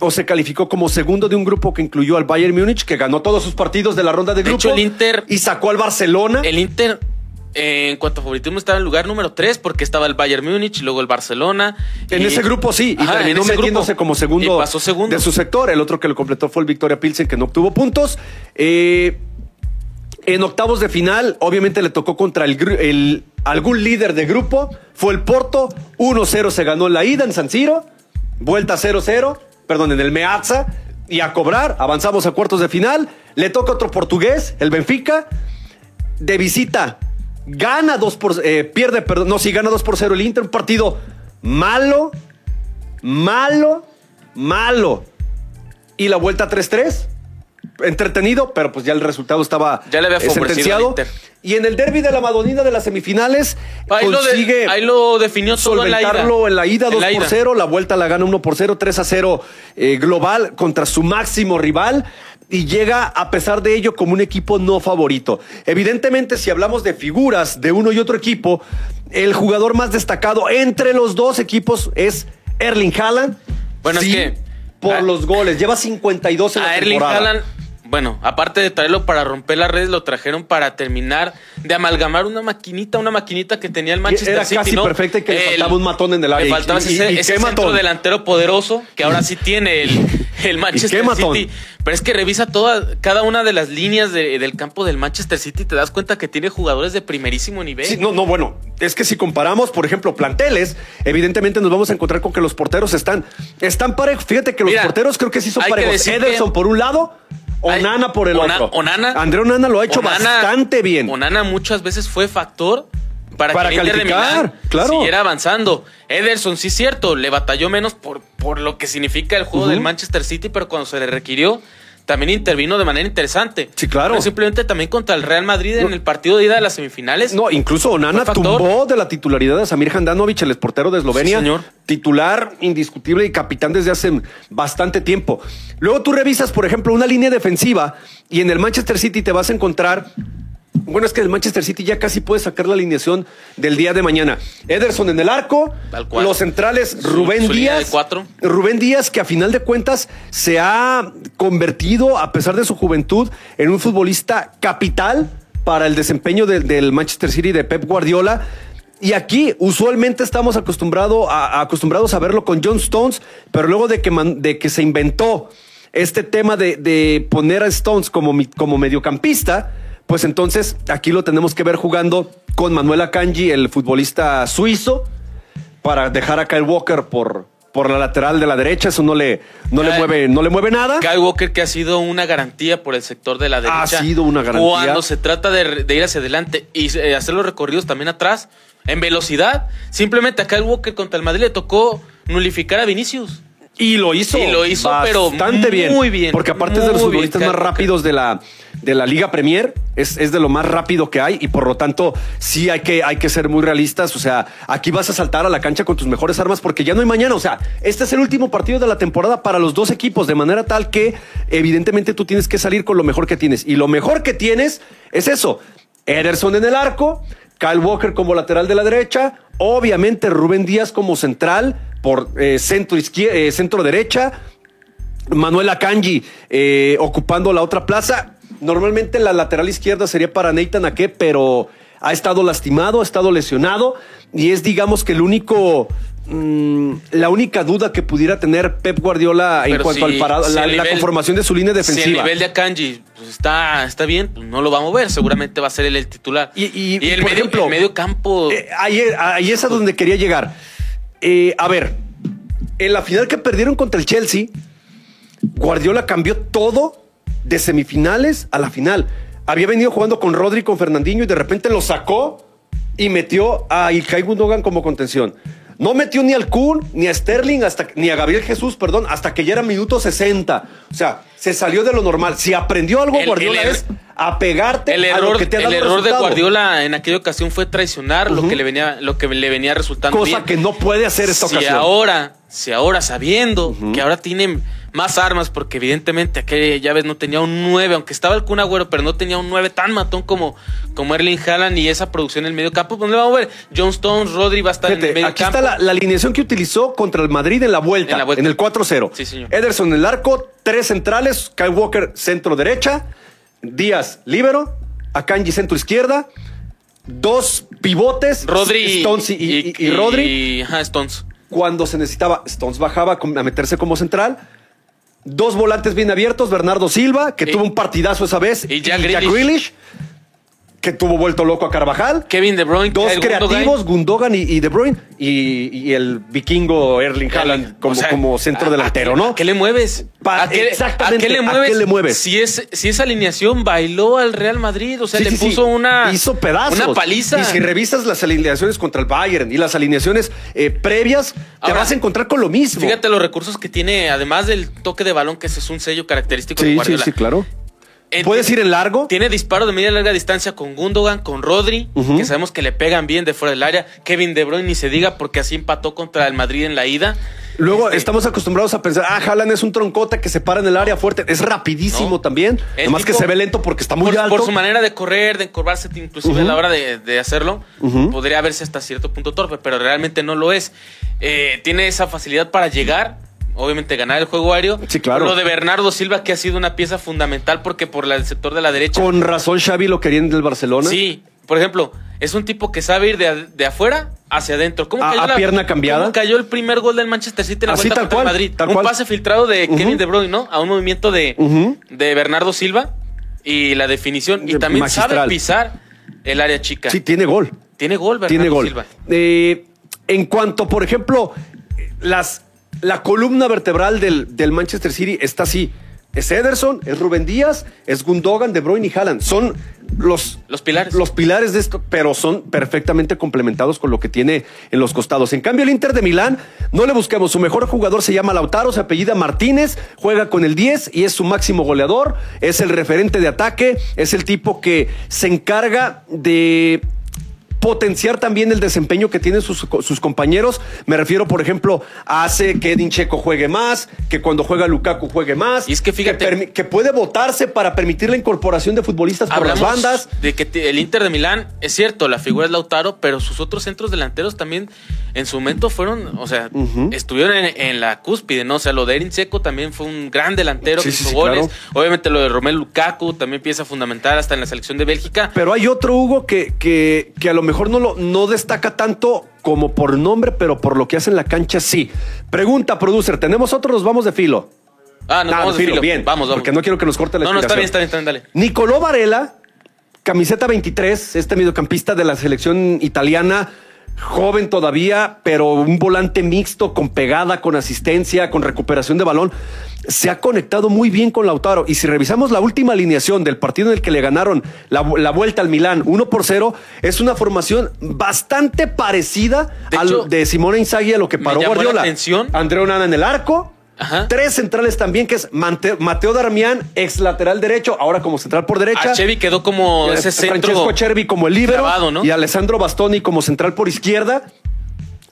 o se calificó como segundo de un grupo que incluyó al Bayern Múnich, que ganó todos sus partidos de la ronda de De grupo. hecho, el Inter- Y sacó al Barcelona. El Inter, en cuanto a favoritismo, estaba en lugar número 3 porque estaba el Bayern Múnich, luego el Barcelona. En y- ese grupo sí, y Ajá, terminó metiéndose grupo. como segundo, Y pasó segundo. de su sector. El otro que lo completó fue el Victoria Pilsen, que no obtuvo puntos. Eh, en octavos de final, obviamente le tocó contra el, el- algún líder de grupo. Fue el Porto. 1-0 se ganó en la ida en San Siro. Vuelta 0-0, perdón, en el Meazza. Y a cobrar, avanzamos a cuartos de final. Le toca otro portugués, el Benfica. De visita, gana 2 por... eh, pierde, perdón, no, sí, gana 2 por 0 el Inter. Un partido malo, malo, malo. Y la vuelta 3-3. Entretenido, pero pues ya el resultado estaba Ya le había eh, sentenciado. Y en el derby de la Madonina de las semifinales Ahí, lo, de- consigue ahí lo definió todo en la ida. solventarlo en la ida 2 En la por ida. 0, la vuelta la gana 1 por 0, 3 a 0 eh, global contra su máximo rival y llega a pesar de ello como un equipo no favorito. Evidentemente, si hablamos de figuras de uno y otro equipo, el jugador más destacado entre los dos equipos es Erling Haaland. Bueno, es Sí, que- por a- los goles, lleva 52 en la A Erling temporada. Haaland, bueno, aparte de traerlo para romper las redes, lo trajeron para terminar de amalgamar una maquinita, una maquinita que tenía el Manchester Era City. casi ¿no? perfecta y que le faltaba un matón en el área. Le faltaba y- ese, y- y ese qué centro matón. delantero poderoso que ahora sí tiene el, *laughs* el Manchester qué matón. City. Pero es que revisa toda, cada una de las líneas de- del campo del Manchester City y te das cuenta que tiene jugadores de primerísimo nivel. Sí, no, no, bueno, es que si comparamos, por ejemplo, planteles, evidentemente nos vamos a encontrar con que los porteros están, están parejos. Fíjate que los Mira, porteros creo que sí son parejos. Ederson que- por un lado, Onana por el Ona- otro. Onana, André Onana lo ha hecho Onana- bastante bien. Onana muchas veces fue factor para, Para que el Inter de calificar, Milán claro. siguiera avanzando. Ederson, sí es cierto, le batalló menos por, por lo que significa el juego del Manchester City, pero cuando se le requirió, también intervino de manera interesante. Sí, claro. No simplemente también contra el Real Madrid en No. el partido de ida de las semifinales. No, incluso Onana tumbó de la titularidad a Samir Handanovic, el portero de Eslovenia. Sí, señor. Titular indiscutible y capitán desde hace bastante tiempo. Luego tú revisas, por ejemplo, una línea defensiva y en el Manchester City te vas a encontrar. Bueno, es que el Manchester City ya casi puede sacar la alineación del día de mañana. Ederson en el arco, Tal cual. los centrales Rubén su Díaz. cuatro. Rubén Díaz, que a final de cuentas se ha convertido, a pesar de su juventud, en un futbolista capital para el desempeño del- del Manchester City de Pep Guardiola. Y aquí usualmente estamos acostumbrado a- acostumbrados a verlo con John Stones, pero luego de que, man- de que se inventó este tema de, de poner a Stones como, como mediocampista, pues entonces aquí lo tenemos que ver jugando con Manuel Akanji, el futbolista suizo, para dejar a Kyle Walker por, por la lateral de la derecha. Eso no le, no le, mueve, no le mueve nada. Kyle Walker que ha sido una garantía por el sector de la derecha. Ha sido una garantía. Cuando se trata de, de ir hacia adelante y eh, hacer los recorridos también atrás, en velocidad, simplemente a Kyle Walker contra el Madrid le tocó nulificar a Vinicius. Y lo hizo. Y lo hizo, pero bastante bien. muy bien, Porque aparte es de los bien, futbolistas más rápidos de la, de la Liga Premier. Es, es de lo más rápido que hay. Y por lo tanto, sí hay que, hay que ser muy realistas. O sea, aquí vas a saltar a la cancha con tus mejores armas porque ya no hay mañana. O sea, este es el último partido de la temporada para los dos equipos. De manera tal que, evidentemente, tú tienes que salir con lo mejor que tienes. Y lo mejor que tienes es eso. Ederson en el arco. Kyle Walker como lateral de la derecha, obviamente Rubén Díaz como central por eh, centro izquierda, centro derecha, Manuel Akanji eh, ocupando la otra plaza. Normalmente la lateral izquierda sería para Nathan Ake, pero ha estado lastimado, ha estado lesionado y es digamos que el único mm, la única duda que pudiera tener Pep Guardiola en cuanto si- al parado, si la, el la nivel- conformación de su línea Si el defensiva. nivel de Akanji pues, está, está bien, pues no lo va a mover. Seguramente va a ser él el titular. Y- y- y, el, por medio, ejemplo, el medio campo. Eh, ahí, ahí es a donde quería llegar. Eh, a ver, en la final que perdieron contra el Chelsea, Guardiola cambió todo de semifinales a la final. Había venido jugando con Rodri, con Fernandinho y de repente lo sacó y metió a Ilkay Gundogan como contención. No metió ni al Kun, ni a Sterling, hasta, ni a Gabriel Jesús, perdón, hasta que ya era minuto 60. O sea, se salió de lo normal. Si aprendió algo El- Guardiola el- es apegarte el a error, lo que te ha el dado error de. Guardiola en aquella ocasión fue traicionar lo que le venía, lo que le venía resultando Cosa bien. que no puede hacer esta si ocasión. ahora, si ahora sabiendo que ahora tiene más armas, porque evidentemente aquella ya ves no tenía un 9, aunque estaba el Kun Agüero, pero no tenía un 9 tan matón como, como Erling Haaland y esa producción en el medio campo, pues no le vamos a ver. John Stones, Rodri va a estar en el medio aquí campo. está la, la alineación que utilizó contra el Madrid en la vuelta, En la vuelta. en el 4-0. Sí, señor. Ederson en el arco, tres centrales, Kyle Walker centro derecha, Díaz líbero, Akanji centro izquierda, dos pivotes, Rodri Stones y, y- y- y Rodri. y- ajá, Stones. Cuando se necesitaba, Stones bajaba a meterse como central. Dos volantes bien abiertos, Bernardo Silva, que tuvo un partidazo esa vez, y Jack Grealish. Grealish, que tuvo vuelto loco a Carvajal. Kevin De Bruyne, Dos creativos, Gundogan y, y De Bruyne, y, y el vikingo Erling Haaland como, O sea, como centro ¿a- delantero, ¿no? ¿A qué le mueves? Pa- ¿A qué, exactamente, ¿a qué le ¿a mueves? qué le mueves? Si, es, si esa alineación bailó al Real Madrid, o sea, Sí, le sí, sí. puso una. Hizo pedazos. Una paliza. Y si revisas las alineaciones contra el Bayern y las alineaciones eh, previas, te vas a encontrar con lo mismo. Fíjate los recursos que tiene, además del toque de balón, que ese es un sello característico de Sí, sí, Guardiola. sí, claro. Puedes ir en largo. Tiene disparo de media y larga distancia con Gundogan, con Rodri, que sabemos que le pegan bien de fuera del área. Kevin De Bruyne ni se diga porque así empató contra el Madrid en la ida. Luego Este, estamos acostumbrados a pensar, ah, Haaland es un troncote que se para en el área fuerte. Es rapidísimo No. también. Además que se ve lento porque está muy por, alto. por su manera de correr, de encorvarse, inclusive a la hora de, de hacerlo, podría verse hasta cierto punto torpe, pero realmente no lo es. Eh, tiene esa facilidad para llegar obviamente ganar el juego aéreo. Sí, claro. Lo de Bernardo Silva, que ha sido una pieza fundamental porque por la- el sector de la derecha. Con razón Xavi lo querían del Barcelona. Sí, por ejemplo, es un tipo que sabe ir de, de afuera hacia adentro. ¿Cómo cayó a la- pierna cambiada? cómo cayó el primer gol del Manchester City en la Así, vuelta tal contra cual, Madrid? tal un cual. pase filtrado de. Kevin De Bruyne, ¿no? A un movimiento de, de Bernardo Silva y la definición. Y también magistral. sabe pisar el área chica. Sí, tiene gol. Tiene gol, Bernardo tiene gol. Silva. Eh, en cuanto, por ejemplo, las, la columna vertebral del, del Manchester City está así. Es Ederson, es Rubén Díaz, es Gundogan, De Bruyne y Haaland. Son los, Los pilares. los pilares de esto, pero son perfectamente complementados con lo que tiene en los costados. En cambio, el Inter de Milán, no le busquemos. Su mejor jugador se llama Lautaro, se apellida Martínez, juega con el 10 y es su máximo goleador. Es el referente de ataque, es el tipo que se encarga de potenciar también el desempeño que tienen sus, sus compañeros. Me refiero, por ejemplo, hace que Edin Checo juegue más, que cuando juega Lukaku juegue más. Y es que fíjate- que puede votarse para permitir la incorporación de futbolistas por las bandas. de que el Inter de Milán, es cierto, la figura es Lautaro, pero sus otros centros delanteros también en su momento fueron, o sea, estuvieron en, en la cúspide, ¿no? O sea, lo de Erin Seco también fue un gran delantero Sí, que hizo sí, goles. claro. Obviamente lo de Romelu Lukaku también pieza fundamental hasta en la selección de Bélgica. Pero hay otro Hugo que, que, que a lo mejor no, lo, no destaca tanto como por nombre, pero por lo que hace en la cancha sí. Pregunta, producer, ¿tenemos otro? Nos vamos de filo. Ah, nos Ah, vamos de filo, filo. bien. Vamos, vamos. Porque no quiero que nos corte la No, no, está bien, está bien, está bien, dale. Nicolò Varela, camiseta 23, este mediocampista de la selección italiana, joven todavía, pero un volante mixto, con pegada, con asistencia, con recuperación de balón. Se ha conectado muy bien con Lautaro. Y si revisamos la última alineación del partido en el que le ganaron la, la vuelta al Milán 1 por 0, es una formación bastante parecida De al hecho, de Simone Inzaghi a lo que paró Guardiola. atención. Andrea Onana en el arco. Ajá. Tres centrales también, que es Mateo Darmian, ex lateral derecho, ahora como central por derecha. A Chevy quedó como Eh, ese centro. Francesco Chervi como el líbero clavado, ¿no? y Alessandro Bastoni como central por izquierda.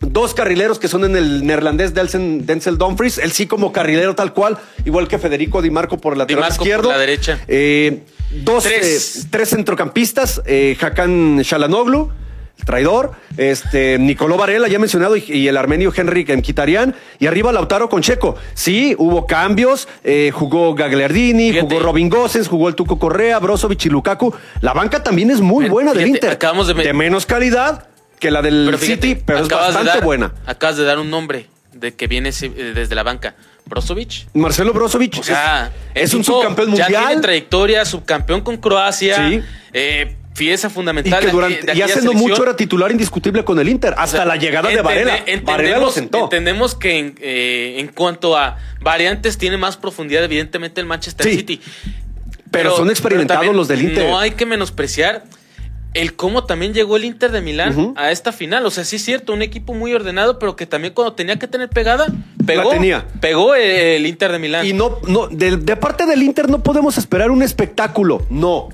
Dos carrileros que son en el neerlandés Denzel, Denzel Dumfries, él sí como carrilero tal cual, igual que Federico Di Marco por el lateral Marco por izquierdo. la derecha. Eh, dos, Tres. eh, tres centrocampistas, eh, Hakan Shalanoglu, el traidor, este, Nicolò Varela, ya mencionado, y, y el armenio Henrik Mkhitaryan, y arriba Lautaro con Checo. Sí, hubo cambios, eh, jugó Gagliardini, Fíjate. jugó Robin Gosens, jugó el Tuco Correa, Brozovic y Lukaku. La banca también es muy Fíjate, buena del Inter. acabamos de ver- menos calidad que la del Pero fíjate, City, pero es de bastante dar- buena. Acabas de dar un nombre de que viene eh, desde la banca. Brozovic. Marcelo Brozovic O sea, es, un subcampeón Ya tiene mundial. trayectoria, subcampeón con Croacia. Sí. eh, pieza Y, fundamental. que de durante, aqu- de y hace no selección. mucho era titular indiscutible con el Inter, hasta O sea, la llegada de Varela. entendemos- Varela lo sentó. Entendemos que en, eh, en cuanto a variantes tiene más profundidad, evidentemente, el Manchester Sí. City. Pero son experimentados los del Inter. No hay que menospreciar el cómo también llegó el Inter de Milán a esta final. O sea, sí es cierto, un equipo muy ordenado, pero que también cuando tenía que tener pegada, pegó. tenía. Pegó el, el Inter de Milán. Y no, no, de, de parte del Inter no podemos esperar un espectáculo. No.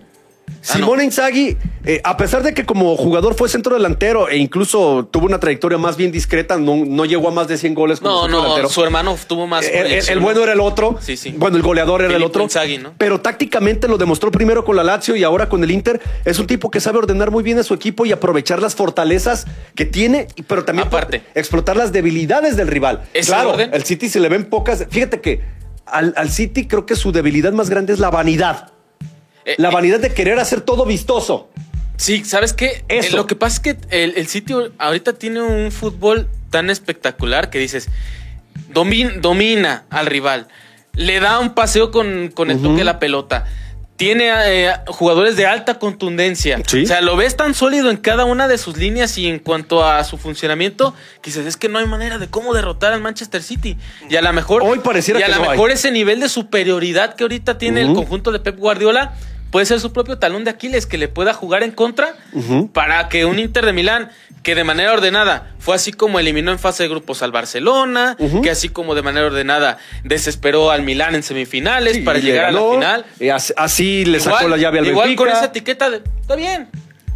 Ah, Simone Inzaghi, eh, a pesar de que como jugador fue centro delantero e incluso tuvo una trayectoria más bien discreta, no, no llegó a más de 100 goles como no, centro no, delantero. su hermano tuvo más. Eh, el, el- el bueno ¿no? era el otro. Sí, sí. Bueno, el goleador era el otro. Inzaghi, ¿no? Pero tácticamente lo demostró primero con la Lazio y ahora con el Inter. Es un tipo que sabe ordenar muy bien a su equipo y aprovechar las fortalezas que tiene, pero también Aparte. explotar las debilidades del rival. Claro, orden. el City se le ven pocas. Fíjate que al, al City creo que su debilidad más grande es la vanidad. Eh, La eh, vanidad de querer hacer todo vistoso. Sí, ¿sabes qué? Eso. Eh, lo que pasa es que el, el sitio ahorita tiene un fútbol tan espectacular que dices, domin- domina al rival, le da un paseo con, con el toque de la pelota. Tiene eh, jugadores de alta contundencia. Sí. O sea, lo ves tan sólido en cada una de sus líneas y en cuanto a su funcionamiento, que dices, es que no hay manera de cómo derrotar al Manchester City. Y a lo mejor, Hoy pareciera y a lo no hay. mejor ese nivel de superioridad que ahorita tiene el conjunto de Pep Guardiola puede ser su propio talón de Aquiles que le pueda jugar en contra para que un Inter de Milán que de manera ordenada fue así como eliminó en fase de grupos al Barcelona, que así como de manera ordenada desesperó al Milán en semifinales Sí, para llegar a la final. y así, le sacó la llave al igual Benfica. con esa etiqueta de está bien.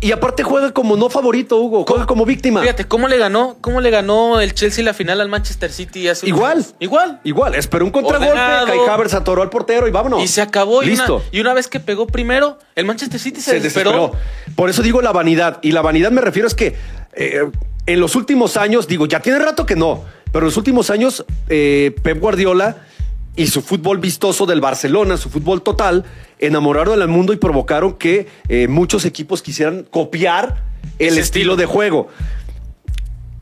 Y aparte juega como no favorito, Hugo. Juega como víctima. Fíjate cómo le ganó, cómo le ganó el Chelsea la final al Manchester City hace Igual. Igual. Igual, esperó un contragolpe. Kai Havertz atoró al portero y vámonos. Y se acabó. Y Listo. una, y una vez que pegó primero, el Manchester City se, se desesperó. desesperó. Por eso digo la vanidad. Y la vanidad me refiero es que eh, en los últimos años, digo, ya tiene rato que no. Pero en los últimos años, eh, Pep Guardiola y su fútbol vistoso del Barcelona, su fútbol total, enamoraron al mundo y provocaron que eh, muchos equipos quisieran copiar el estilo. de juego.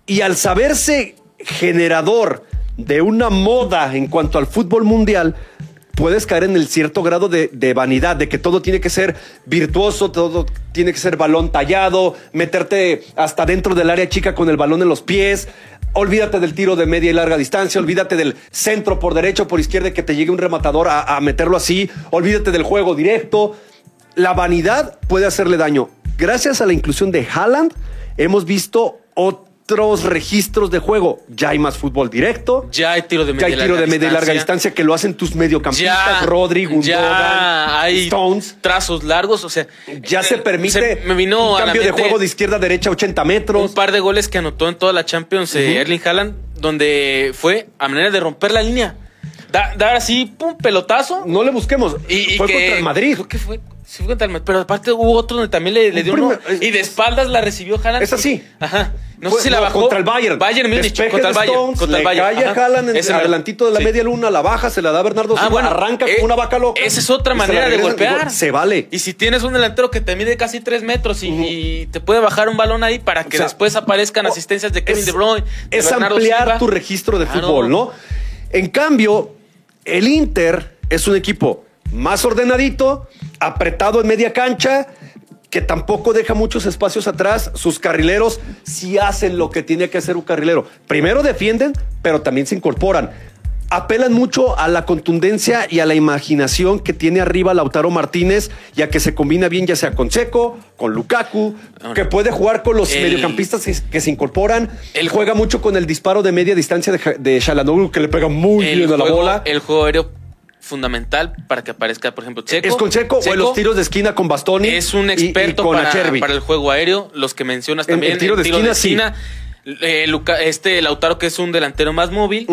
Y al saberse generador de una moda en cuanto al fútbol mundial, puedes caer en el cierto grado de, de vanidad, de que todo tiene que ser virtuoso, todo tiene que ser balón tallado, meterte hasta dentro del área chica con el balón en los pies. Olvídate del tiro de media y larga distancia, olvídate del centro por derecho, por izquierda, que te llegue un rematador a, meterlo así, olvídate del juego directo. La vanidad puede hacerle daño. Gracias a la inclusión de Haaland, hemos visto otros registros de juego. Ya hay más fútbol directo, Ya hay tiro de ya media hay tiro de media y larga distancia que lo hacen tus mediocampistas, Ya, Rodri, Gundogan, ya hay Stones. trazos largos, o sea, Ya se eh, permite me vino un a la cambio de juego de izquierda a derecha a 80 un metros. par de goles que anotó en toda la Champions eh, Erling Haaland, donde fue a manera de romper la línea. Da- dar así, pum, pelotazo. No le busquemos. Y, y Fue que- contra el Madrid. Fue. Sí, fue contra el Madrid. Pero aparte hubo otro donde también le, le dio Un uno. Y de espaldas la recibió Haaland. Es así. Ajá. No Fue- sé si la bajó. Contra el Bayern. Bayern Múnich. Contra el Bayern. Stones, Contra el Bayern. Ajá. Haaland en mero. adelantito de la Sí. media luna, la baja, se la da a Bernardo Ah, Silva, bueno, arranca eh, como una vaca loca. Esa es otra manera de golpear. Digo, Se vale. Y si tienes un delantero que te mide casi tres metros y, y te puede bajar un balón ahí para que O sea, después aparezcan asistencias de Kevin es- De Bruyne. de Es Bernardo ampliar Silva. tu registro de Claro. fútbol, ¿no? En cambio, el Inter es un equipo más ordenadito, apretado en media cancha, que tampoco deja muchos espacios atrás. Sus carrileros sí hacen lo que tiene que hacer un carrilero. Primero defienden, pero también se incorporan. Apelan mucho a la contundencia y a la imaginación que tiene arriba Lautaro Martínez, ya que se combina bien ya sea con Seco, con Lukaku, que puede jugar con los el- mediocampistas que, se incorporan. El- Él juega mucho con el disparo de media distancia de, de Shalanoglu, que le pega muy el bien a la bola. El juego aéreo fundamental para que aparezca, por ejemplo, Checo. es con Seco, o en los tiros de esquina con Bastoni. Es un y- y experto con para, para el juego aéreo. Los que mencionas En- también. en tiro de esquina, sí. Eh, Luca- este Lautaro que es un delantero más móvil,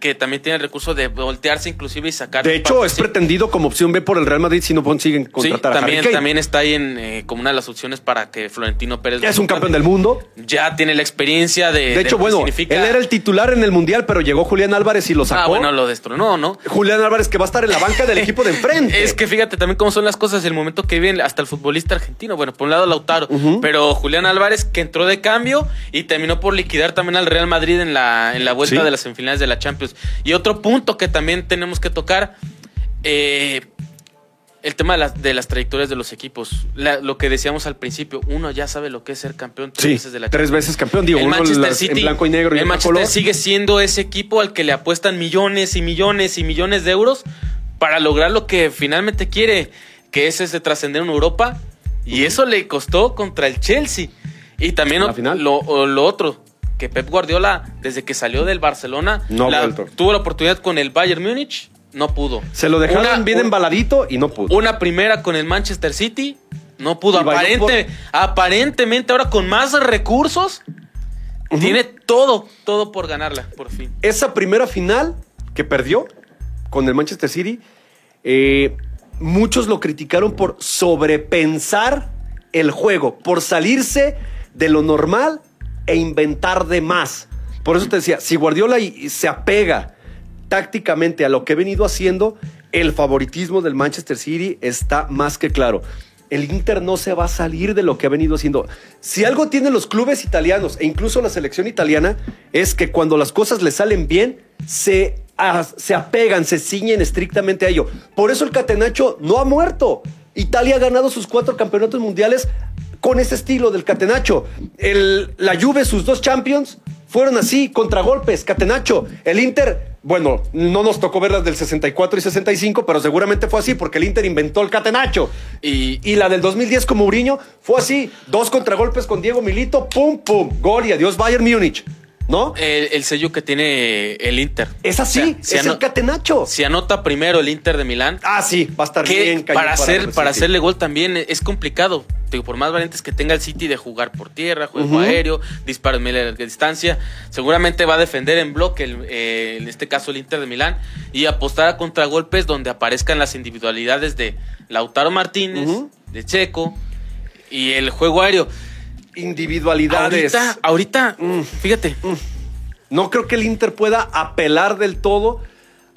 que también tiene el recurso de voltearse inclusive y sacar. De hecho, es sí. pretendido como opción B por el Real Madrid si no consiguen Sí, contratar a Harry también, Kane. también está ahí en, eh, como una de las opciones para que Florentino Pérez. Es un campeón del mundo. Ya tiene la experiencia de. De hecho, bueno, significa- él era el titular en el Mundial, pero llegó Julián Álvarez y lo sacó. Ah, bueno, lo destronó, ¿no? Julián Álvarez que va a estar en la banca del equipo de enfrente. *laughs* Es que fíjate también cómo son las cosas, el momento que viven hasta el futbolista argentino. Bueno, por un lado Lautaro, pero Julián Álvarez que entró de cambio y terminó por liquidar también al Real Madrid en la, en la vuelta Sí. de las semifinales de la Champions. Y otro punto que también tenemos que tocar, eh, el tema de las, de las trayectorias de los equipos. La- lo que decíamos al principio, uno ya sabe lo que es ser campeón tres Sí, veces de la tres Champions. veces campeón. Digo, el uno Manchester las- City en blanco y negro y el Manchester color. sigue siendo ese equipo al que le apuestan millones y millones y millones de euros para lograr lo que finalmente quiere, que es ese trascender en Europa. Y eso le costó contra el Chelsea. Y también lo, lo otro, que Pep Guardiola, desde que salió del Barcelona, No la- tuvo la oportunidad con el Bayern Múnich, no pudo. Se lo dejaron Una- bien un- embaladito y no pudo. una primera con el Manchester City. No pudo. Aparente, aparentemente ahora con más recursos. Tiene todo, todo por ganarla, por fin. esa primera final que perdió con el Manchester City, eh, muchos lo criticaron por sobrepensar el juego, por salirse de lo normal e inventar de más. Por eso te decía, si Guardiola se apega tácticamente a lo que he venido haciendo, el favoritismo del Manchester City está más que claro. El Inter no se va a salir de lo que ha venido haciendo. Si algo tienen los clubes italianos e incluso la selección italiana es que cuando las cosas le salen bien, se, se apegan, se ciñen estrictamente a ello. Por eso el Catenacho no ha muerto. Italia ha ganado sus cuatro campeonatos mundiales con ese estilo del Catenacho. La Juve, sus dos champions, fueron así, contragolpes, Catenacho. El Inter, bueno, no nos tocó ver las del 64 y 65, pero seguramente fue así porque el Inter inventó el Catenacho. Y, Y la del 2010 con Mourinho fue así, dos contragolpes con Diego Milito, pum, pum, gol y adiós Bayern Múnich, ¿no? el, el sello que tiene el Inter. Es así, O sea, si, es el Catenacho. si anota primero el Inter de Milán, Ah, sí, va a estar bien. cañón para, hacer, para hacerle gol también es complicado. Digo, por más valientes que tenga el City de jugar por tierra, juego aéreo, disparos de media distancia, seguramente va a defender en bloque, el- eh, en este caso el Inter de Milán, y apostar a contragolpes donde aparezcan las individualidades de Lautaro Martínez, de Checo y el juego aéreo. Individualidades. Ahorita, ahorita, Mm. fíjate, No creo que el Inter pueda apelar del todo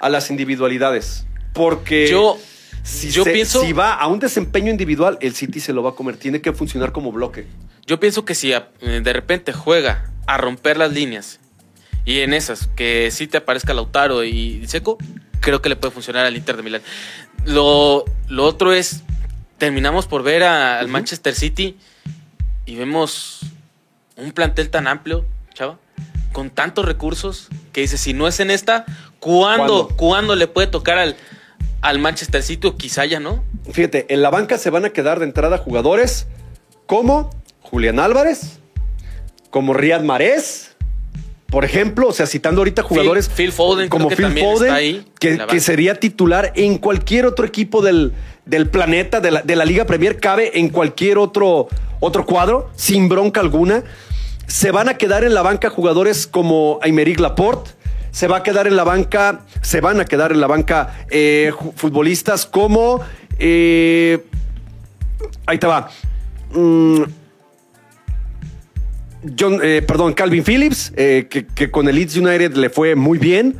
a las individualidades. Porque Yo, si, yo se- pienso, si va a un desempeño individual, el City se lo va a comer. Tiene que funcionar como bloque. yo pienso que si eh, de repente juega a romper las líneas y en esas que sí te aparezca Lautaro y Seco, creo que le puede funcionar al Inter de Milán. Lo, lo otro es, terminamos por ver a- al. Manchester City y vemos un plantel tan amplio, chava, con tantos recursos, que dice, si no es en esta, ¿cuándo, ¿Cuándo? ¿cuándo le puede tocar al, al Manchester City o quizá ya no? Fíjate, en la banca se van a quedar de entrada jugadores como Julián Álvarez, como Riyad Mahrez, por ejemplo, o sea, citando ahorita jugadores Phil Foden, como que Phil Foden, ahí, que, sería titular en cualquier otro equipo del, del planeta, de la, de la Liga Premier, cabe en cualquier otro, otro cuadro, sin bronca alguna. Se van a quedar en la banca jugadores como Aymeric Laporte, se va a quedar en la banca, se van a quedar en la banca eh, futbolistas como. eh, ahí te va. Mm, John, eh, perdón, Calvin Phillips, eh, que, que con el Leeds United le fue muy bien.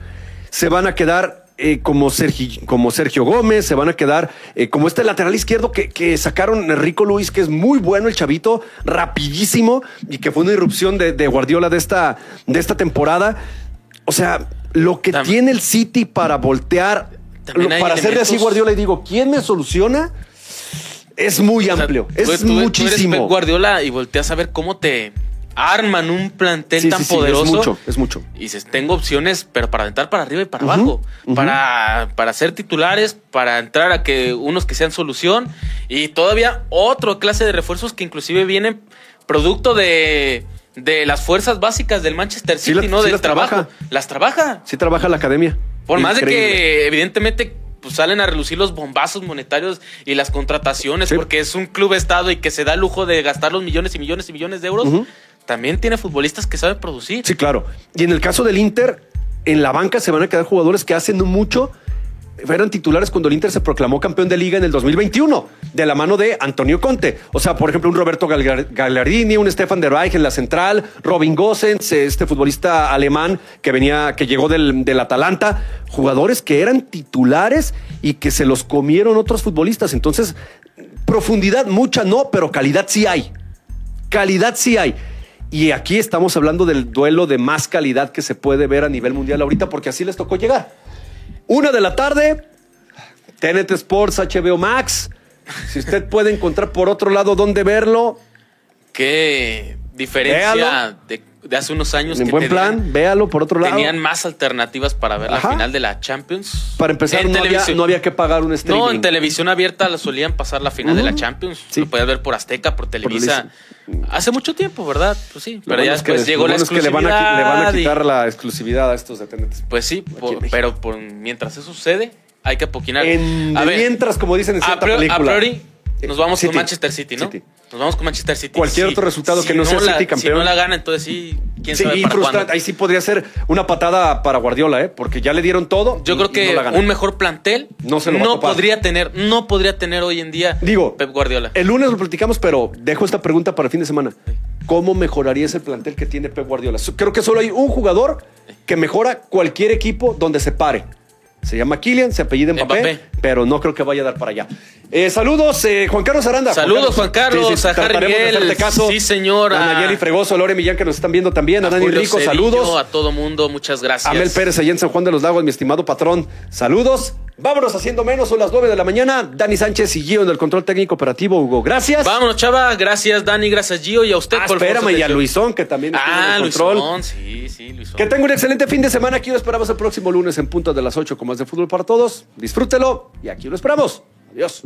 Se van a quedar eh, como, Sergi- como Sergio Gómez, se van a quedar como este lateral izquierdo que, que sacaron Rico Luis, que es muy bueno el chavito, rapidísimo, y que fue una irrupción de, de Guardiola de esta, de esta temporada. O sea, lo que tiene el City para voltear, lo- para hacerle así Guardiola y digo, ¿quién me soluciona? Es muy O sea, amplio, tú- es tú- tú eres muchísimo. Guardiola y volteas a ver cómo te arman un plantel Sí, tan sí, sí, poderoso. es mucho, es mucho. Y dices, tengo opciones, pero para aventar para arriba y para abajo. Para, para ser titulares, para entrar a que unos que sean solución. Y todavía otra clase de refuerzos que inclusive vienen producto de, de las fuerzas básicas del Manchester City, la- ¿no? Del las trabajo. trabaja. Las trabaja. Sí trabaja la academia. Por más de que evidentemente pues, salen a relucir los bombazos monetarios y las contrataciones, Sí. porque es un club estado y que se da el lujo de gastar los millones y millones y millones de euros, Ujú. También tiene futbolistas que saben producir. Sí, claro. Y en el caso del Inter, en la banca se van a quedar jugadores que hace no mucho eran titulares cuando el Inter se proclamó campeón de liga en el 2021, de la mano de Antonio Conte. O sea, por ejemplo, un Roberto Gallardini, un Stefan de Reich en la central, Robin Gosens, este futbolista alemán que venía, que llegó del, del Atalanta, jugadores que eran titulares y que se los comieron otros futbolistas. Entonces, profundidad mucha no, pero calidad sí hay. Calidad sí hay. Y aquí estamos hablando del duelo de más calidad que se puede ver a nivel mundial ahorita, porque así les tocó llegar. Una de la tarde, TNT Sports, HBO Max. Si usted puede encontrar por otro lado dónde verlo, Qué diferencia de, de hace unos años en que buen tenían- plan, véalo por otro lado. tenían más alternativas para ver Ajá. la final de la Champions. Para empezar, no había, televisión. no había que pagar un streaming. No, en televisión abierta solían pasar la final de la. Champions. Sí. Lo podías ver por Azteca, por Televisa. Hace mucho tiempo, ¿verdad? Pues sí. Pero bueno ya es que- después llegó la bueno es que le van, a, exclusividad. le van a y- quitar la exclusividad a estos de TNT Sports. Pues sí, por- pero por- mientras eso sucede, hay que apoquinar. En, A de ver, mientras, como dicen en a priori, nos vamos City. con Manchester City, ¿no? City. Nos vamos con Manchester City. Cualquier Sí. otro resultado Si que no sea la- City campeón. Si no la gana, entonces sí, quién Sí, sabe y para. Ahí sí podría ser una patada para Guardiola, ¿eh? Porque ya le dieron todo. Yo y- creo que no un mejor plantel No se lo podría tener, no podría tener hoy en día Digo, Pep Guardiola. El lunes lo platicamos, pero dejo esta pregunta para el fin de semana. ¿Cómo mejoraría ese plantel que tiene Pep Guardiola? Creo que solo hay un jugador que mejora cualquier equipo donde se pare. Se llama Kylian, se apellida Mbappé, Mbappé. pero no creo que vaya a dar para allá. Eh, saludos, eh, Juan Carlos Aranda. Saludos, Juan Carlos, a Harry trataremos de Miel. hacerte caso. Sí, señor, A a- Nayeli Fregoso, a Lore Millán, que nos están viendo también. A, A Dani Julio Rico, Cedillo, saludos. A todo mundo, muchas gracias. A Mel Pérez allá en San Juan de los Lagos, mi estimado patrón. Saludos. Vámonos haciendo menos, son las 9 de la mañana. Dani Sánchez y Gio en el control técnico operativo. Hugo, gracias. Vámonos, chava. Gracias, Dani. Gracias, Gio. Y a usted Ah, por espérame, y a. Luisón, que también en Ah, el control. Luisón. Sí, sí, Luisón. Que tenga un excelente fin de semana. Aquí lo esperamos el próximo lunes en punto de las 8 con más de fútbol para todos. Disfrútelo y aquí lo esperamos. Adiós.